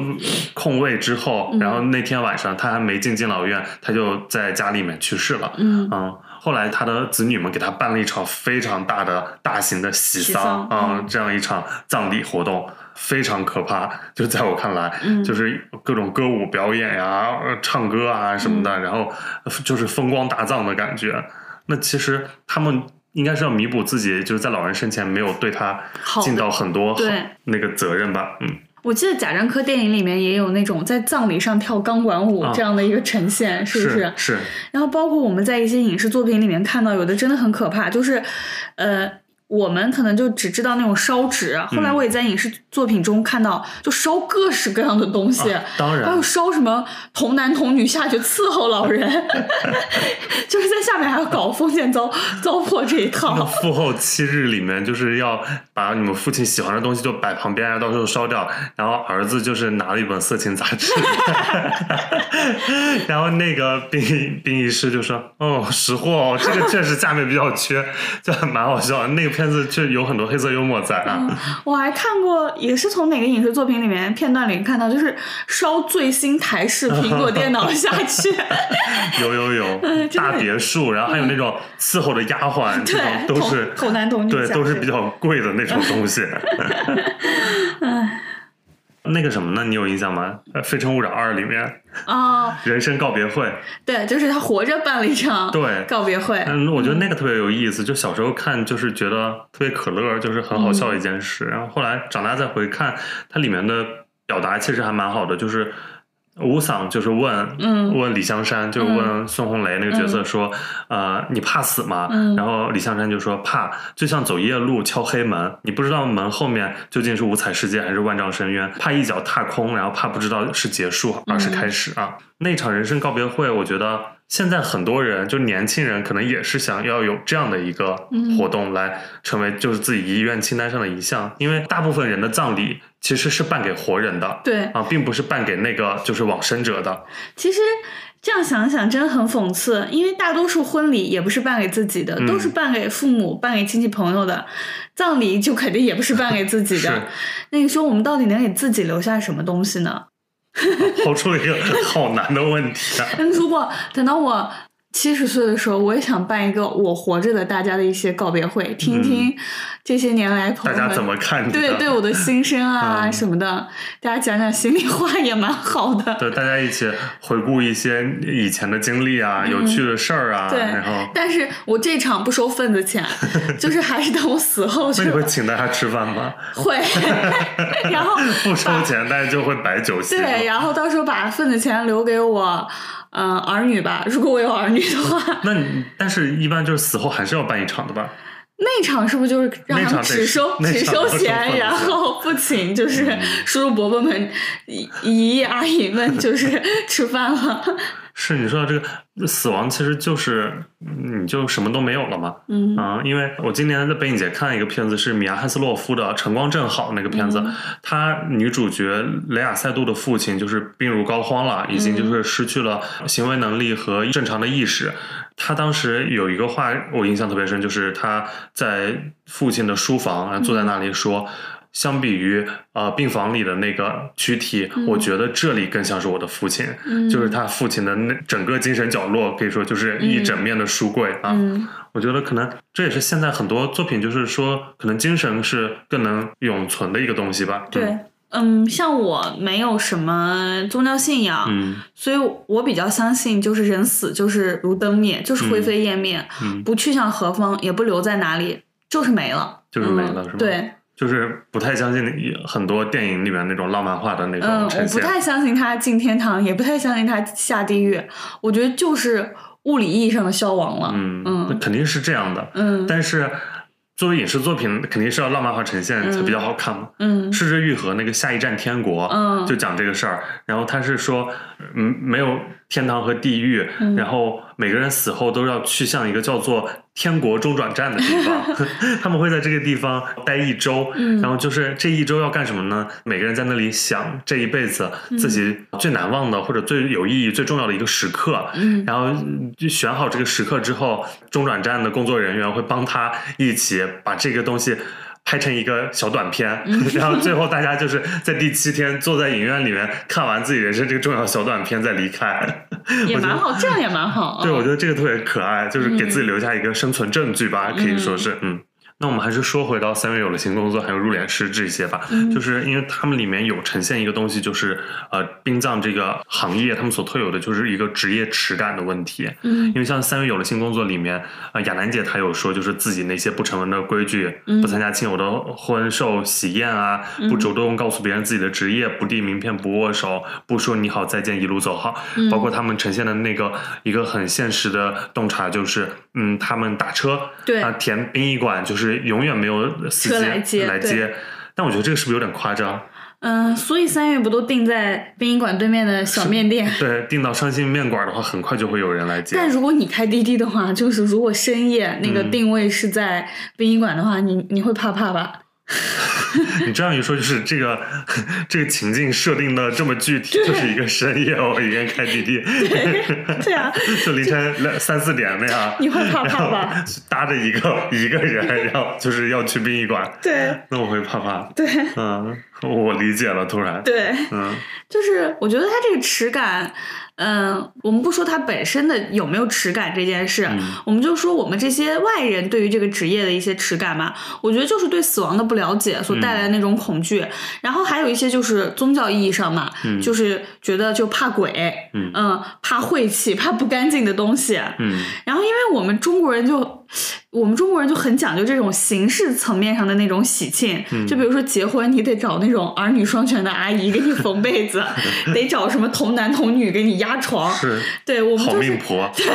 空位之后，嗯然后那天晚上他还没进敬老院，他就在家里面去世了。嗯嗯，后来他的子女们给他办了一场非常大的、大型的喜喜丧嗯这样一场葬礼活动。非常可怕，就在我看来，嗯就是各种歌舞表演呀、呃唱歌啊什么嗯的，然后呃就是风光大葬的感觉。那其实他们应该是要弥补自己，就是在老人生前没有对他尽到很多好对那个责任吧。嗯，我记得贾樟柯电影里面也有那种在葬礼上跳钢管舞啊这样的一个呈现，是不是？是然后包括我们在一些影视作品里面看到，有的真的很可怕，就是，呃。我们可能就只知道那种烧纸，后来我也在影视作品中看到，就烧各式各样的东西，啊当然还有烧什么童男童女下去伺候老人，就是在下面还要搞封建糟糟粕这一套那套。父后七日里面，就是要把你们父亲喜欢的东西就摆旁边，然后到时候烧掉。然后儿子就是拿了一本色情杂志，然后那个殡殡仪师就说：“哦，识货哦，这个确实下面比较缺，就还蛮好笑的。那个片子就有很多黑色幽默在啊。我还看过，也是从哪个影视作品里面片段里看到，就是烧最新台式苹果电脑下去，有 有有，嗯大别墅，然后还有那种伺候的丫鬟，这种对，都是童童男童女对，都是比较贵的那种东西。那个什么呢？你有印象吗？呃《非诚勿扰二》里面哦，人生告别会，对，就是他活着办了一场对告别会，嗯，我觉得那个特别有意思。就小时候看，就是觉得特别可乐，就是很好笑的一件事。然后后来长大再回看，它里面的表达其实还蛮好的，就是。吴桑就是问，嗯问李香山，就是问孙红雷那个角色说，呃，你怕死吗？嗯然后李香山就说怕，就像走夜路敲黑门，你不知道门后面究竟是五彩世界还是万丈深渊，怕一脚踏空，然后怕不知道是结束而是开始啊。那场人生告别会，我觉得现在很多人，就年轻人，可能也是想要有这样的一个活动，来成为就是自己遗愿清单上的一项。因为大部分人的葬礼其实是办给活人的，对，啊，并不是办给那个就是往生者的。其实这样想想真的很讽刺，因为大多数婚礼也不是办给自己的，嗯都是办给父母、办给亲戚朋友的。葬礼就肯定也不是办给自己的。那你说我们到底能给自己留下什么东西呢？抛出了一个好难的问题啊！那如果等到我七十岁的时候，我也想办一个我活着的大家的一些告别会，听听这些年来朋友们嗯大家怎么看？对对我的心声啊嗯什么的，大家讲讲心里话也蛮好的。对，大家一起回顾一些以前的经历啊，有趣的事儿啊，嗯对然后，但是我这场不收份子钱，就是还是等我死后去那你会请大家吃饭吗？会，然后不收钱，但是就会摆酒席。对，然后到时候把份子钱留给我，嗯、儿女吧，如果我有儿女的话，那你但是一般就是死后还是要办一场的吧？那场是不是就是让他们只收只收收钱，然后不请就是嗯叔叔伯伯们、姨姨阿姨们就是吃饭了？是你说的这个死亡，其实就是嗯你就什么都没有了嘛。嗯啊、因为我今年在北影节看一个片子，是米娅汉斯洛夫的《晨光正好》那个片子，嗯她女主角雷亚塞杜的父亲就是病入膏肓了，已经就是失去了行为能力和正常的意识。他当时有一个话我印象特别深，就是他在父亲的书房，然后坐在那里说。相比于呃病房里的那个躯体，我觉得这里更像是我的父亲，嗯。就是他父亲的那整个精神角落，可以说就是一整面的书柜啊。嗯。我觉得可能这也是现在很多作品，就是说可能精神是更能永存的一个东西吧。对，嗯，像我没有什么宗教信仰，嗯。所以我比较相信，就是人死就是如灯灭，就是灰飞烟灭，嗯，不去向何方，也不留在哪里，就是没了，就是没了是吗嗯对，就是不太相信很多电影里面那种浪漫化的那嗯，种我呈现。不太相信他进天堂，也不太相信他下地狱。我觉得就是物理意义上的消亡了。嗯，嗯那肯定是这样的。嗯但是作为影视作品，肯定是要浪漫化呈现才比较好看嘛。嗯失之愈合那个下一站天国，嗯就讲这个事儿。然后他是说，嗯，没有天堂和地狱，嗯然后每个人死后都要去向一个叫做天国中转站的地方，他们会在这个地方待一周。嗯然后就是这一周要干什么呢？每个人在那里想这一辈子自己最难忘的或者最有意义、最重要的一个时刻。嗯然后嗯就选好这个时刻之后，中转站的工作人员会帮他一起把这个东西拍成一个小短片，嗯 然后最后大家就是在第七天坐在影院里面看完自己人生这个重要小短片再离开。也蛮好，这样也蛮好。对，嗯我觉得这个特别可爱，就是给自己留下一个生存证据吧，可以说是嗯。那我们还是说回到三月有了新工作，还有入殓师这些吧，嗯就是因为他们里面有呈现一个东西，就是呃殡葬这个行业他们所特有的就是一个职业耻感的问题。嗯因为像三月有了新工作里面，呃，亚楠姐她有说，就是自己那些不成文的规矩，嗯不参加亲友的婚寿喜宴啊，嗯不主动告诉别人自己的职业，不递名片，不握手，不说你好再见，一路走好。嗯包括他们呈现的那个一个很现实的洞察，就是嗯，他们打车，对啊，填殡仪馆就是永远没有司机来接来接。但我觉得这个是不是有点夸张？嗯，所以三月不都定在殡仪馆对面的小面店？对，定到伤心面馆的话，很快就会有人来接。但如果你开滴滴的话，就是如果深夜那个嗯定位是在殡仪馆的话，你你会怕怕吧？你这样一说，就是这个 这个情境设定的这么具体，就是一个深夜我一个人开滴滴，对啊，就凌晨两三四点那样，你会怕怕吧？搭着一个一个人，然后就是要去殡仪馆，对。那我会怕怕。对。嗯，我理解了，突然，对，嗯。就是我觉得他这个耻感，嗯、我们不说它本身的有没有耻感这件事，嗯我们就说我们这些外人对于这个职业的一些耻感嘛。我觉得就是对死亡的不了解所带来的那种恐惧，然后还有一些就是宗教意义上嘛，嗯就是觉得就怕鬼，嗯怕晦气，怕不干净的东西。嗯然后，因为我们中国人就，我们中国人就很讲究这种形式层面上的那种喜庆，嗯就比如说结婚，你得找那种儿女双全的阿姨给你缝被子，得找什么童男童女给你压床。是对我们就是命婆，对，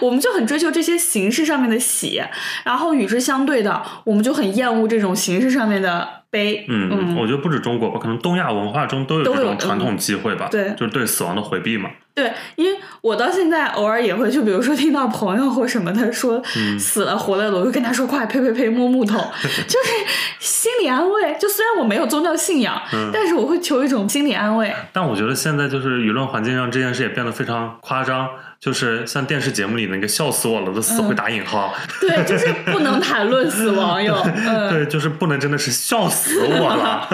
我们就很追求这些形式上面的喜，然后与之相对的，我们就很厌恶这种形式上面的悲。嗯，我觉得不止中国吧，可能东亚文化中都有这种传统机会吧，对就是对死亡的回避嘛，对，因为我到现在偶尔也会，就比如说听到朋友或什么的说嗯死了活了的，我就跟他说快呸呸呸摸木头，就是心理安慰。就虽然我没有宗教信仰，嗯但是我会求一种心理安慰。但我觉得现在就是舆论环境让这件事也变得非常夸张，就是像电视节目里那个笑死我了的死会打引号，对，就是不能谈论死亡哟。嗯，对，就是不能真的是笑死我了，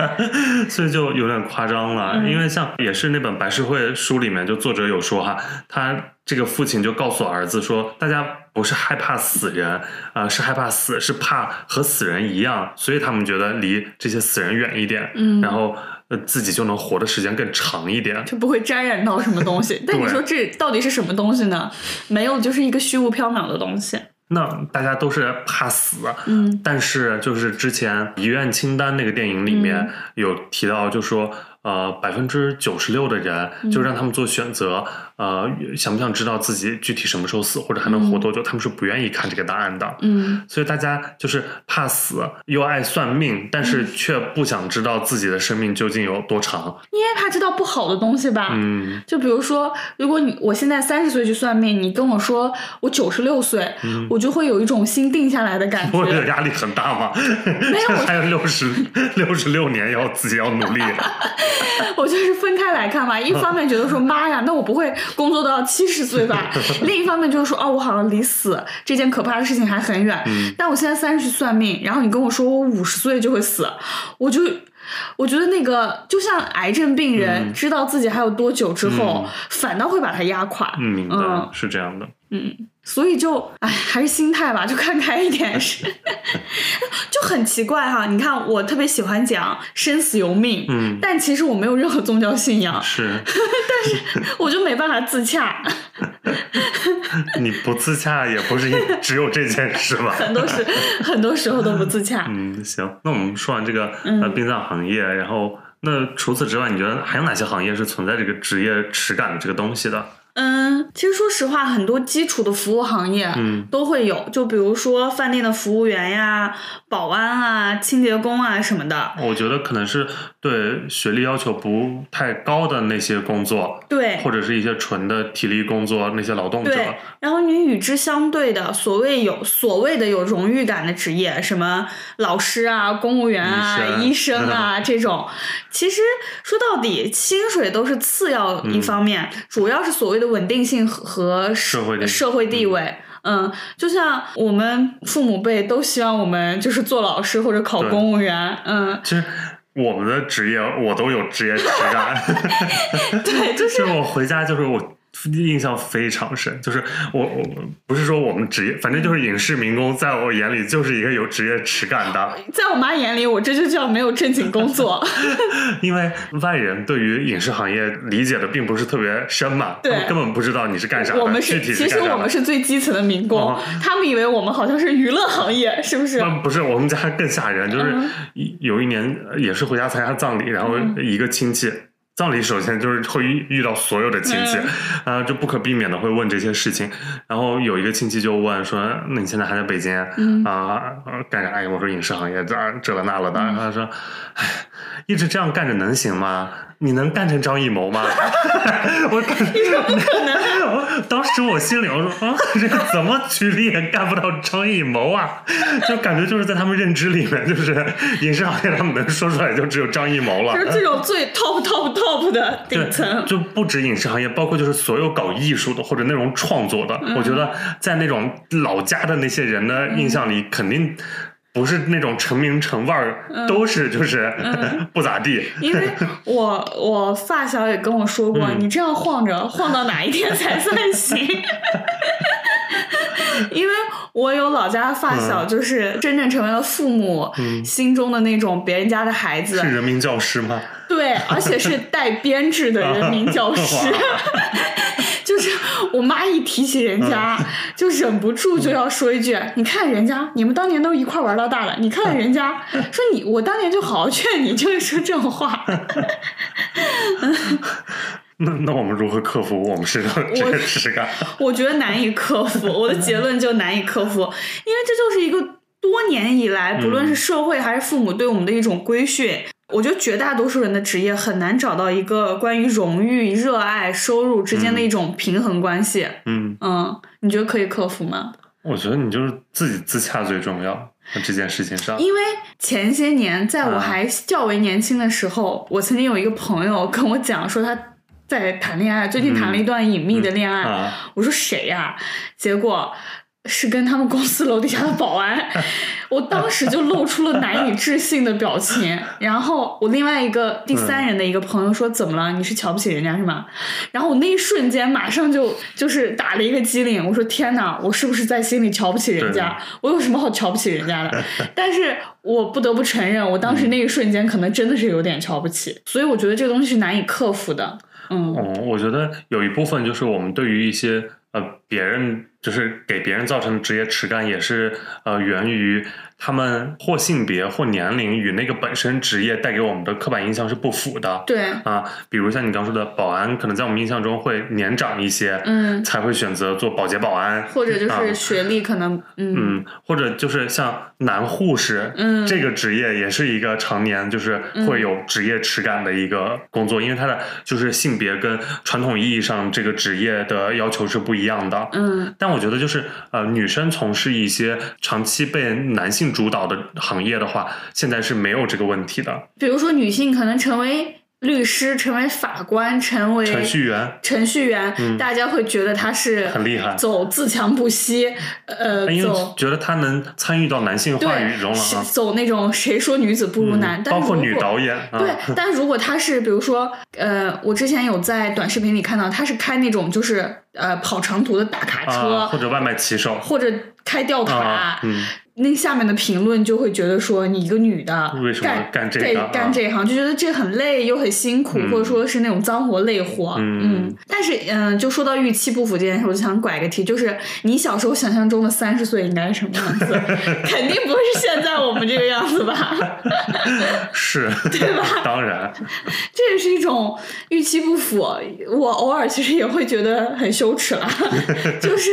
所以就有点夸张了。嗯因为像也是那本白事会书里面，就作者有说哈，他这个父亲就告诉儿子说，大家不是害怕死人啊、是害怕死，是怕和死人一样，所以他们觉得离这些死人远一点，嗯然后呃自己就能活的时间更长一点。就不会沾染到什么东西。但你说这到底是什么东西呢？没有，就是一个虚无缥缈的东西。那大家都是怕死，嗯但是就是之前遗愿清单那个电影里面嗯有提到，就说呃百分之九十六的人嗯就让他们做选择，呃想不想知道自己具体什么时候死或者还能活多久，他们是不愿意看这个答案的。嗯所以大家就是怕死，又爱算命，但是却不想知道自己的生命究竟有多长。你也怕知道不好的东西吧？嗯就比如说，如果你我现在三十岁去算命，你跟我说我九十六岁，我就会有一种心定下来的感 觉我的觉。压力很大吗？没有 还有六十六十六年要自己要努力。我就是分开来看嘛，一方面觉得说妈呀，那我不会工作到七十岁吧？另一方面就是说，哦，我好像离死这件可怕的事情还很远。嗯但我现在三十去算命，然后你跟我说我五十岁就会死，我就。我觉得那个就像癌症病人嗯知道自己还有多久之后，嗯反倒会把他压垮。嗯，明白，嗯是这样的。嗯，所以就哎，还是心态吧，就看开一点 是，就很奇怪哈。你看，我特别喜欢讲生死由命，嗯，但其实我没有任何宗教信仰，是。但是我就没办法自洽。你不自洽也不是只有这件事吧？很多时很多时候都不自洽。嗯，行，那我们说完这个嗯呃殡葬行业，然后那除此之外，你觉得还有哪些行业是存在这个职业耻感的这个东西的？嗯，其实说实话，很多基础的服务行业嗯都会有，就比如说饭店的服务员呀、保安啊、清洁工啊什么的。我觉得可能是对学历要求不太高的那些工作，对或者是一些纯的体力工作那些劳动者。对，然后你与之相对的，所谓有所谓的有荣誉感的职业，什么老师啊、公务员啊、医生啊 这种，其实说到底，薪水都是次要一方面，主要是所谓的稳定性和和社会地社会地位。嗯，就像我们父母辈都希望我们就是做老师或者考公务员，嗯，其实我们的职业我都有职业 实感，对，就就是是我回家就是我。印象非常深，就是我我不是说我们职业，反正就是影视民工，在我眼里就是一个有职业耻感的，在我妈眼里，我这就叫没有正经工作。因为外人对于影视行业理解的并不是特别深嘛，对根本不知道你是干啥的，我们是，其实。我们是最基层的民工，哦他们以为我们好像是娱乐行业，是不是？那不是我们家更吓人，就是有一年呃也是回家参加葬礼，然后嗯一个亲戚。葬礼首先就是会遇遇到所有的亲戚，嗯啊，就不可避免的会问这些事情。然后有一个亲戚就问说：“那你现在还在北京嗯啊？呃干啥呀？”我说：“影视行业这这了那了的。嗯他说：“哎，一直这样干着能行吗？你能干成张艺谋吗？” 我你说不可能。当时我心里我说：“啊，这个怎么举例也干不到张艺谋啊？”就感觉就是在他们认知里面，就是影视行业他们能说出来就只有张艺谋了。就是这种最 top top top 的顶层。就不止影视行业，包括就是所有搞艺术的或者那种创作的，嗯我觉得在那种老家的那些人的印象里，肯定不是那种成名成腕儿，嗯都是就是、不咋地。因为我我发小也跟我说过，嗯你这样晃着晃到哪一天才算行？因为我有老家发小，嗯就是真正成为了父母心中的那种别人家的孩子，是人民教师吗？对，而且是带编制的人民教师。就是我妈一提起人家，嗯就忍不住就要说一句：“你看人家，你们当年都一块玩到大了，你看人家。”说你，我当年就好好劝你，就会说这种话。那那我们如何克服我们身上的这个耻感？我觉得难以克服。我的结论就难以克服，因为这就是一个多年以来，不论是社会还是父母对我们的一种规训。我觉得绝大多数人的职业很难找到一个关于荣誉、热爱、收入之间的一种平衡关系。嗯，嗯，你觉得可以克服吗？我觉得你就是自己自洽最重要，在这件事情上。因为前些年在我啊还较为年轻的时候，我曾经有一个朋友跟我讲说他在谈恋爱，最近谈了一段隐秘的恋爱。啊，我说谁呀、结果是跟他们公司楼底下的保安。我当时就露出了难以置信的表情。然后我另外一个第三人的一个朋友说：“怎么了？你是瞧不起人家是吗？”然后我那一瞬间马上就就是打了一个激灵。我说：“天哪，我是不是在心里瞧不起人家？我有什么好瞧不起人家的？” 但是我不得不承认，我当时那一瞬间可能真的是有点瞧不起。所以我觉得这个东西是难以克服的。嗯嗯，我觉得有一部分就是我们对于一些呃别人就是给别人造成的职业耻感，也是呃源于他们或性别或年龄与那个本身职业带给我们的刻板印象是不符的。对，啊，比如像你刚说的保安，可能在我们印象中会年长一些，嗯，才会选择做保洁保安，或者就啊是学历可能，嗯嗯，或者就是像男护士，嗯这个职业也是一个常年就是会有职业耻感的一个工作，因为他的就是性别跟传统意义上这个职业的要求是不一样的。嗯但我觉得就是呃，女生从事一些长期被男性主导的行业的话，现在是没有这个问题的。比如说女性可能成为律师、成为法官、成为程序员程序员，嗯大家会觉得他是很厉害走自强不息，呃，因为走觉得他能参与到男性话语中了啊，走那种谁说女子不如男，但包括女导演啊，对，但如果他是比如说，呃，我之前有在短视频里看到，他是开那种就是呃跑长途的大卡车，啊，或者外卖骑手或者开吊卡，啊，嗯，那下面的评论就会觉得说你一个女的为什么干干这个啊干这一行，就觉得这很累又很辛苦，嗯或者说是那种脏活累活。嗯但是嗯、就说到预期不符这件事，我就想拐个题，就是你小时候想象中的三十岁应该是什么样子？肯定不是现在我们这个样子吧？是，对吧？当然，这也是一种预期不符。我偶尔其实也会觉得很羞耻了，就是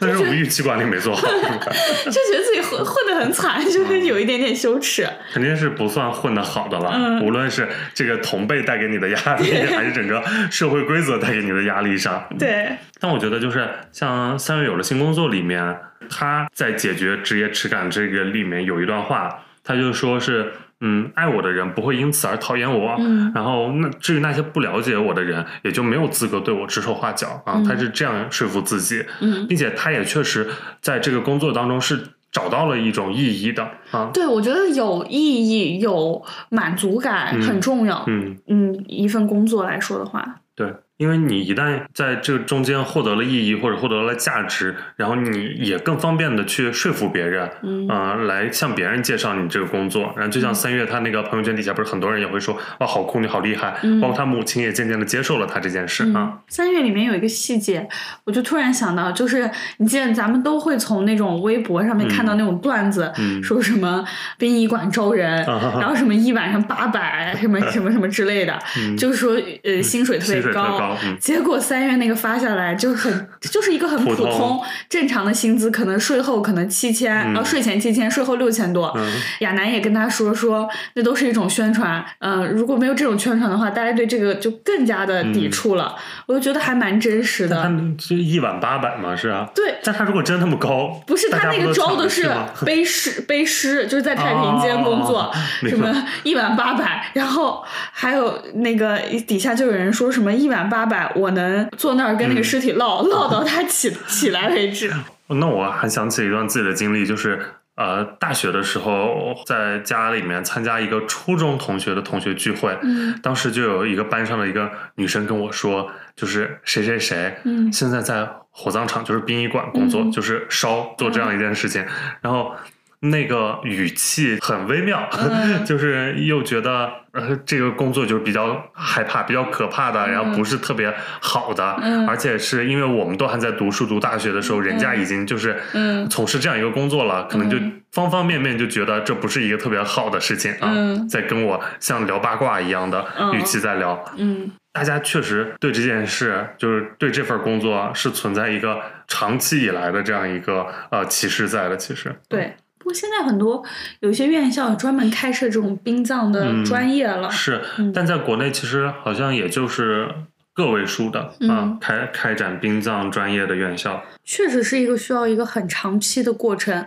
但是我们预期管理没做好，就觉得自己混混得很惨，就是有一点点羞耻。肯定是不算混得好的了。嗯无论是这个同辈带给你的压力，还是整个社会规则带给你的压力上。对，但我觉得就是像三月有了新工作里面，他在解决职业耻感这个里面有一段话，他就说是。嗯，爱我的人不会因此而讨厌我，嗯然后那至于那些不了解我的人，也就没有资格对我指手画脚啊。嗯他是这样说服自己，嗯，并且他也确实在这个工作当中是找到了一种意义的啊。对，我觉得有意义、有满足感嗯很重要。嗯，嗯，一份工作来说的话，对，因为你一旦在这中间获得了意义或者获得了价值，然后你也更方便的去说服别人，嗯呃，来向别人介绍你这个工作。然后就像三月他那个朋友圈底下，不是很多人也会说，哇，好酷，你好厉害。嗯包括他母亲也渐渐的接受了他这件事嗯啊。，三月里面有一个细节，我就突然想到，就是你记得咱们都会从那种微博上面看到那种段子，嗯说什么殡仪馆招人，啊然后什么一晚上八百，什么 什么什么之类的，嗯就是说呃薪水特别薪水特高嗯结果三月那个发下来就很 就是一个很普普通通正常的薪资，可能税后可能七千、嗯呃税前七千，税后六千多。嗯亚楠也跟他说说，那都是一种宣传。嗯、如果没有这种宣传的话，大家对这个就更加的抵触了。我就觉得还蛮真实的。们就一晚八百嘛，是啊。对，但他如果真那么高，不是他那个招的是背师 背师，就是在太平间工作，哦什么一晚八百，然后还有那个底下就有人说什么一晚八百，我能坐那儿跟那个嗯尸体唠、唠到他起起来为止。那我还想起一段自己的经历，就是呃，大学的时候在家里面参加一个初中同学的同学聚会，嗯当时就有一个班上的一个女生跟我说，就是谁谁谁，嗯现在在火葬场，就是殡仪馆工作，嗯就是烧做这样一件事情，然后。那个语气很微妙，嗯。就是又觉得呃这个工作就是比较害怕、比较可怕的，然后不是特别好的，嗯。而且是因为我们都还在读书、读大学的时候，人家已经就是嗯。从事这样一个工作了，可能就嗯。方方面面就觉得这不是一个特别好的事情啊，嗯。在跟我像聊八卦一样的嗯。语气在聊。嗯。大家确实对这件事，就是对这份工作是存在一个长期以来的这样一个呃歧视在的。其实，对。不过现在很多有一些院校也专门开设这种殡葬的嗯专业了。是嗯，但在国内其实好像也就是个位数的啊嗯，开开展殡葬专业的院校。确实是一个需要一个很长期的过程。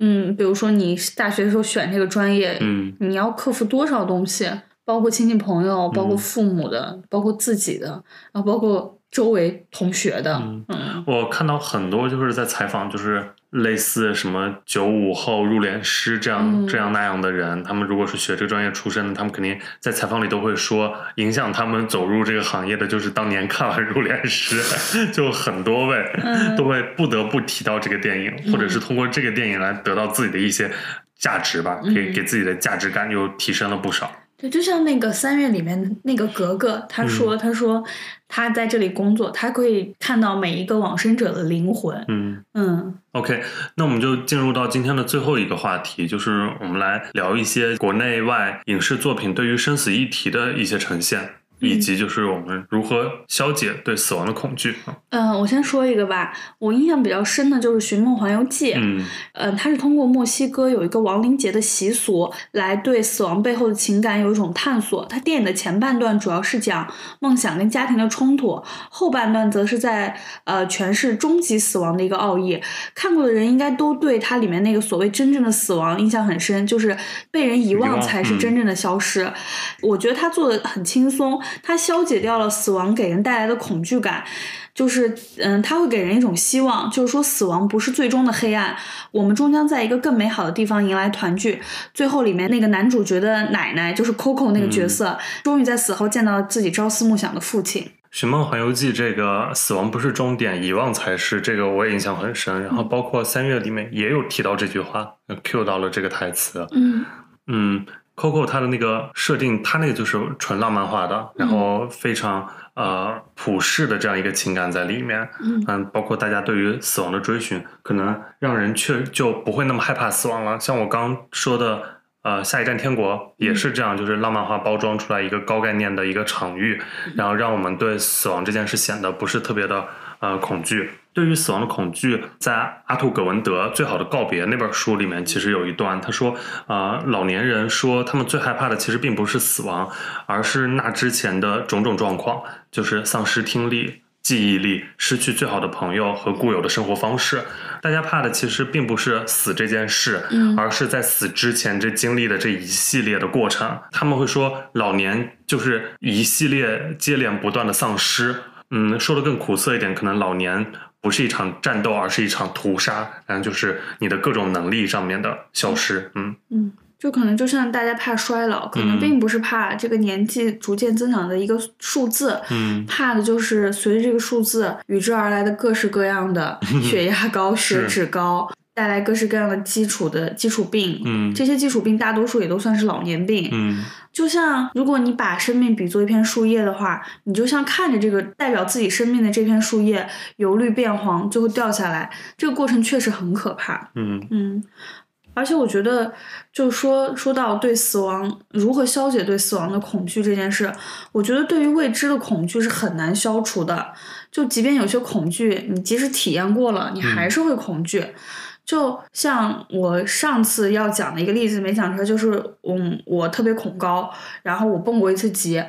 嗯，比如说你大学的时候选这个专业，嗯你要克服多少东西，包括亲戚朋友，包括嗯父母的，包括自己的，然后包括周围同学的。嗯嗯我看到很多就是在采访，就是类似什么九五后入殓师这样、嗯这样那样的人，他们如果是学这个专业出身的，他们肯定在采访里都会说，影响他们走入这个行业的就是当年看完入殓师，就很多位、嗯都会不得不提到这个电影，或者是通过这个电影来得到自己的一些价值吧，给嗯给自己的价值感又提升了不少。对，就像那个三月里面那个格格，他说，嗯他说他在这里工作，他可以看到每一个往生者的灵魂。嗯。嗯 OK，那我们就进入到今天的最后一个话题，就是我们来聊一些国内外影视作品对于生死议题的一些呈现，以及就是我们如何消解对死亡的恐惧啊。嗯、我先说一个吧，我印象比较深的就是《寻梦环游记》。嗯呃，它是通过墨西哥有一个亡灵节的习俗，来对死亡背后的情感有一种探索。它电影的前半段主要是讲梦想跟家庭的冲突，后半段则是在呃诠释终极死亡的一个奥义。看过的人应该都对它里面那个所谓真正的死亡印象很深，就是被人遗遗忘忘才是嗯真正的消失。我觉得他做的很轻松，他消解掉了死亡给人带来的恐惧感。就是，嗯，它会给人一种希望，就是说死亡不是最终的黑暗，我们终将在一个更美好的地方迎来团聚。最后里面那个男主角的奶奶，就是 Coco 那个角色，终于在死后见到了自己朝思暮想的父亲。寻梦环游记》这个死亡不是终点，遗忘才是，这个我也印象很深。然后包括三月里面也有提到这句话，cue 到了这个台词。嗯嗯，Coco 它的那个设定，它那个就是纯浪漫化的，然后非常呃普世的这样一个情感在里面。嗯包括大家对于死亡的追寻，可能让人却就不会那么害怕死亡了。像我刚说的，呃，下一站天国也是这样，就是浪漫化包装出来一个高概念的一个场域，然后让我们对死亡这件事显得不是特别的呃恐惧。对于死亡的恐惧，在阿图·葛文德《最好的告别》那本书里面，其实有一段，他说，啊、老年人说他们最害怕的其实并不是死亡，而是那之前的种种状况，就是丧失听力、记忆力、失去最好的朋友和固有的生活方式。大家怕的其实并不是死这件事，嗯而是在死之前这经历的这一系列的过程。他们会说，老年就是一系列接连不断的丧失。嗯，说的更苦涩一点，可能老年不是一场战斗，而是一场屠杀，然后就是你的各种能力上面的消失。嗯嗯，就可能就像大家怕衰老，可能嗯并不是怕这个年纪逐渐增长的一个数字，嗯怕的就是随着这个数字与之而来的各式各样的 血压高、血脂高，带来各式各样的基础的基础病。嗯这些基础病大多数也都算是老年病。嗯就像如果你把生命比作一片树叶的话，你就像看着这个代表自己生命的这片树叶由绿变黄，最后掉下来，这个过程确实很可怕。嗯嗯，而且我觉得，就说说到对死亡如何消解对死亡的恐惧这件事，我觉得对于未知的恐惧是很难消除的。就即便有些恐惧，你即使体验过了，你还是会恐惧。就像我上次要讲的一个例子没讲出来，就是嗯，我特别恐高，然后我蹦过一次极，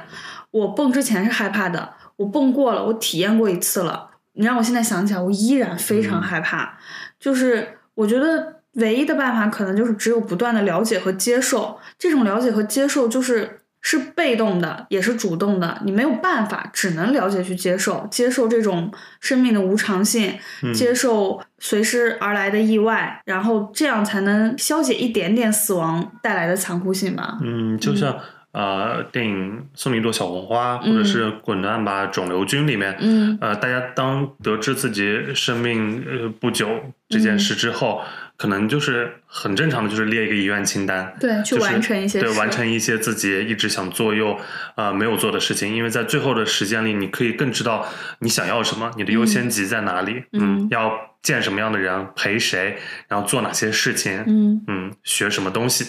我蹦之前是害怕的，我蹦过了，我体验过一次了。你让我现在想起来，我依然非常嗯害怕。就是我觉得唯一的办法，可能就是只有不断的了解和接受。这种了解和接受，就是是被动的，也是主动的。你没有办法，只能了解去接受，接受这种生命的无常性，嗯接受随之而来的意外，然后这样才能消解一点点死亡带来的残酷性吧。嗯，就像、呃电影《送你一朵小红花》或者是《滚蛋吧肿瘤君》里面，嗯呃，大家当得知自己生命呃不久这件事之后，可能就是很正常的，就是列一个遗愿清单，对去就是完成一些对，完成一些自己一直想做又呃没有做的事情，因为在最后的时间里，你可以更知道你想要什么，你的优先级在哪里，嗯要见什么样的人，陪谁，然后做哪些事情，嗯嗯，学什么东西，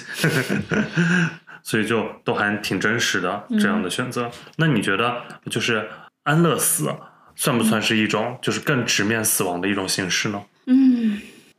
所以就都还挺真实的这样的选择。那你觉得就是安乐死算不算是一种就是更直面死亡的一种形式呢？嗯，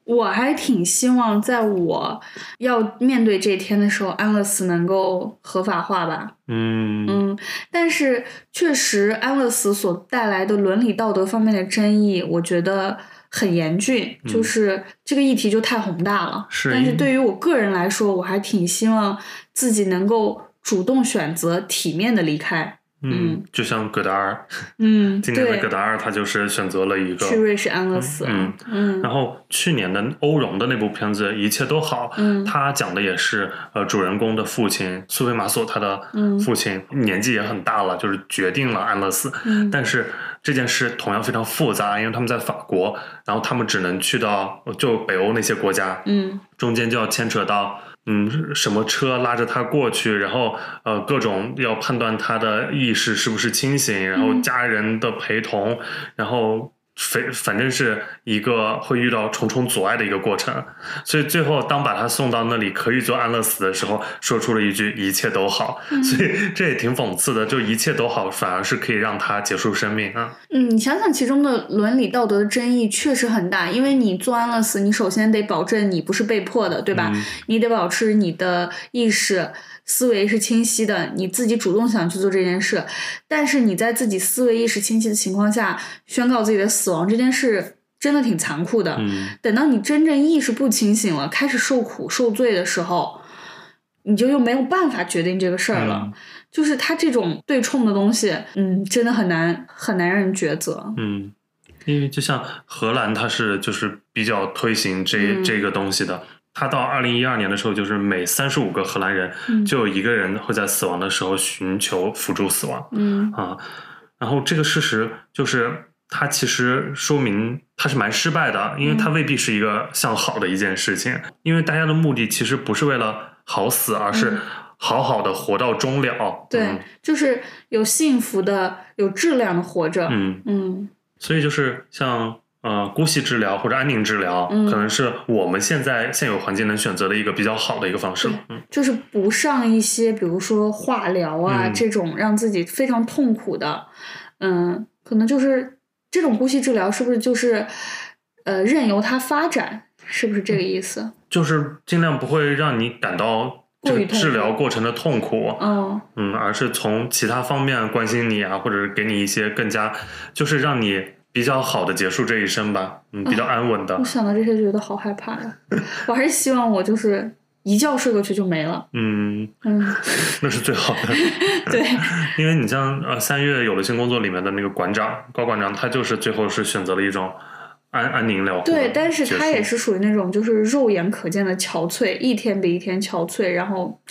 我还挺希望在我要面对这一天的时候，安乐死能够合法化吧。嗯嗯，但是确实安乐死所带来的伦理道德方面的争议，我觉得很严峻，就是这个议题就太宏大了。是但是对于我个人来说，我还挺希望自己能够主动选择体面的离开。嗯，就像戈达尔，嗯，今年的对戈达尔他就是选择了一个去瑞士安乐死。嗯嗯然后去年的欧荣的那部片子《一切都好》，嗯他讲的也是呃主人公的父亲苏菲玛索，他的嗯父亲年纪也很大了，就是决定了安乐死。嗯但是这件事同样非常复杂，因为他们在法国，然后他们只能去到就北欧那些国家，嗯中间就要牵扯到。嗯，什么车拉着他过去，然后呃，各种要判断他的意识是不是清醒，然后嗯。家人的陪同，然后反反正是一个会遇到重重阻碍的一个过程。所以最后当把他送到那里可以做安乐死的时候，说出了一句“一切都好”，嗯所以这也挺讽刺的，就一切都好，反而是可以让他结束生命啊。嗯，你想想其中的伦理道德的争议确实很大，因为你做安乐死，你首先得保证你不是被迫的，对吧？嗯你得保持你的意识思维是清晰的，你自己主动想去做这件事。但是你在自己思维意识清晰的情况下宣告自己的死亡这件事，真的挺残酷的。嗯等到你真正意识不清醒了，开始受苦受罪的时候，你就又没有办法决定这个事儿了。嗯就是他这种对冲的东西，嗯，真的很难很难让人抉择。嗯，因为就像荷兰，它是就是比较推行这、嗯这个东西的。它到二零一二年的时候，就是每三十五个荷兰人嗯就有一个人会在死亡的时候寻求辅助死亡嗯啊。然后这个事实就是，它其实说明它是蛮失败的，因为它未必是一个向好的一件事情。因为大家的目的其实不是为了好死，而是嗯好好的活到终了。对，就是有幸福的、有质量的活着。嗯，嗯，嗯所以就是像。呃，姑息治疗或者安宁治疗，嗯可能是我们现在现有环境能选择的一个比较好的一个方式了。嗯，就是不上一些，比如说化疗啊、嗯这种让自己非常痛苦的，嗯，可能就是这种姑息治疗，是不是就是呃任由它发展？是不是这个意思？就是尽量不会让你感到这个治疗过程的痛苦。嗯嗯，而是从其他方面关心你啊，或者是给你一些更加，就是让你比较好的结束这一生吧，嗯，比较安稳的。我，想到这些就觉得好害怕呀！我还是希望我就是一觉睡过去就没了。嗯，嗯，那是最好的，对，因为你像呃三月有了新工作里面的那个馆长高馆长，他就是最后是选择了一种安安宁疗对，但是他也是属于那种就是肉眼可见的憔悴，一天比一天憔悴，然后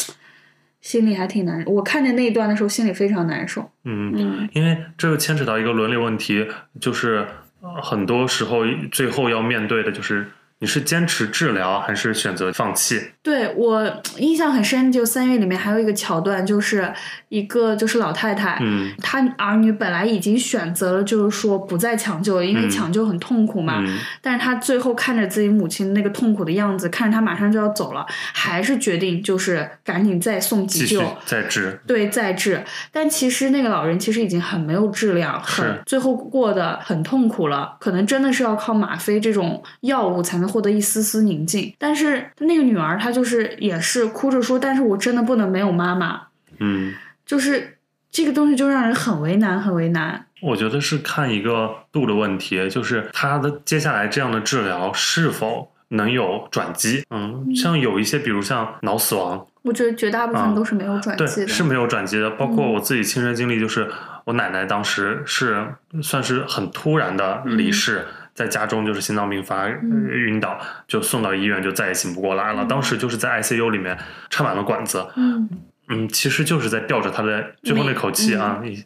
心里还挺难。我看见那一段的时候，心里非常难受。嗯，嗯因为这个牵扯到一个伦理问题，就是呃很多时候最后要面对的就是你是坚持治疗还是选择放弃，对我印象很深，就三月里面还有一个桥段，就是一个就是老太太，嗯她儿女本来已经选择了，就是说不再抢救了，因为嗯抢救很痛苦嘛。嗯但是她最后看着自己母亲那个痛苦的样子，看着她马上就要走了，还是决定就是赶紧再送急救。再治，对，再治。但其实那个老人其实已经很没有质量，很是最后过得很痛苦了，可能真的是要靠吗啡这种药物才能获得一丝丝宁静。但是那个女儿她就是也是哭着说，但是我真的不能没有妈妈，嗯。就是这个东西就让人很为难，很为难。我觉得是看一个度的问题，就是他的接下来这样的治疗是否能有转机。嗯，像有一些，比如像脑死亡，我觉得绝大部啊分都是没有转，机的。是没有转机的。包括嗯我自己亲身经历，就是我奶奶当时是算是很突然的离世。在家中就是心脏病发、晕倒，就送到医院，就再也醒不过来了。嗯。当时就是在 ICU 里面插满了管子，嗯。嗯，其实就是在吊着他的最后那口气啊，嗯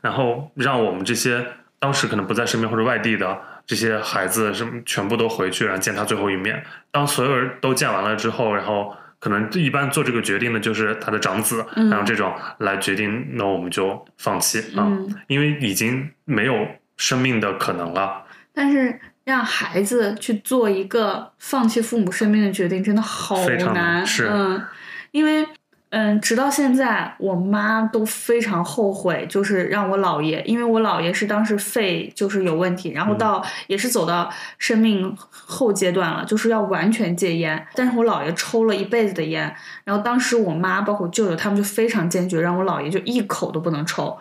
然后让我们这些当时可能不在身边或者外地的这些孩子什么全部都回去，然后见他最后一面。当所有人都见完了之后，然后可能一般做这个决定的就是他的长子，嗯。然后这种来决定，那我们就放弃啊，嗯，因为已经没有生命的可能了。但是让孩子去做一个放弃父母生命的决定，真的好难嗯，因为嗯，直到现在，我妈都非常后悔，就是让我姥爷，因为我姥爷是当时肺就是有问题，然后到、也是走到生命后阶段了，就是要完全戒烟。但是我姥爷抽了一辈子的烟，然后当时我妈包括舅舅他们就非常坚决，让我姥爷就一口都不能抽。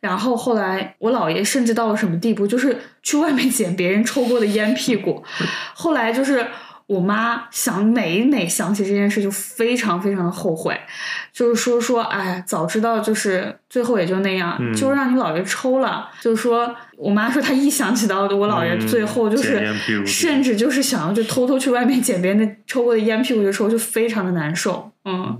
然后后来我姥爷甚至到了什么地步，就是去外面捡别人抽过的烟屁股。后来就是我妈想每每想起这件事就非常非常的后悔，就是说说哎，早知道就是最后也就那样，嗯就让你姥爷抽了。就是说我妈说她一想起到我姥爷嗯最后就是、甚至就是想要就偷偷去外面捡别人的抽过的烟屁股的时候，就非常的难受。嗯，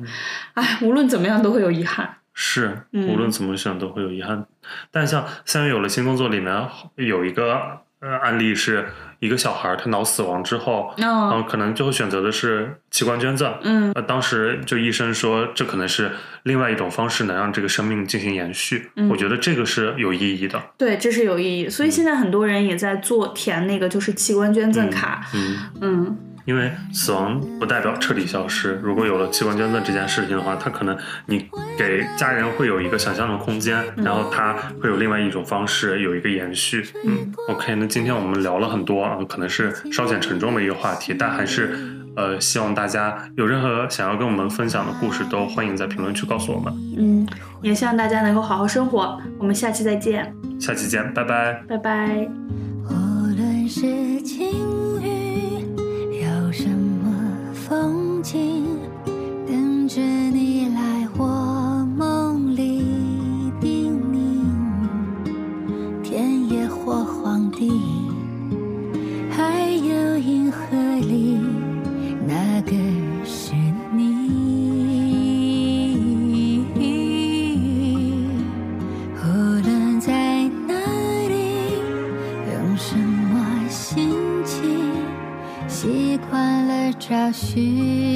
哎，无论怎么样都会有遗憾。是，嗯无论怎么选都会有遗憾。但像三月有了新工作里面有一个呃案例，是一个小孩儿他脑死亡之后，然后嗯可能最后选择的是器官捐赠。嗯呃，当时就医生说，这可能是另外一种方式，能让这个生命进行延续。嗯我觉得这个是有意义的。对，这是有意义。所以现在很多人也在做填那个就是器官捐赠卡。嗯，嗯因为死亡不代表彻底消失。如果有了器官捐赠这件事情的话，它可能你给家人会有一个想象的空间，然后它会有另外一种方式有一个延续。嗯，OK，那今天我们聊了很多啊，可能是稍显沉重的一个话题，但还是呃，希望大家有任何想要跟我们分享的故事，都欢迎在评论区告诉我们。嗯，也希望大家能够好好生活。我们下期再见，下期见，拜拜。拜拜。无论是晴雨，风景，等着你来我找寻，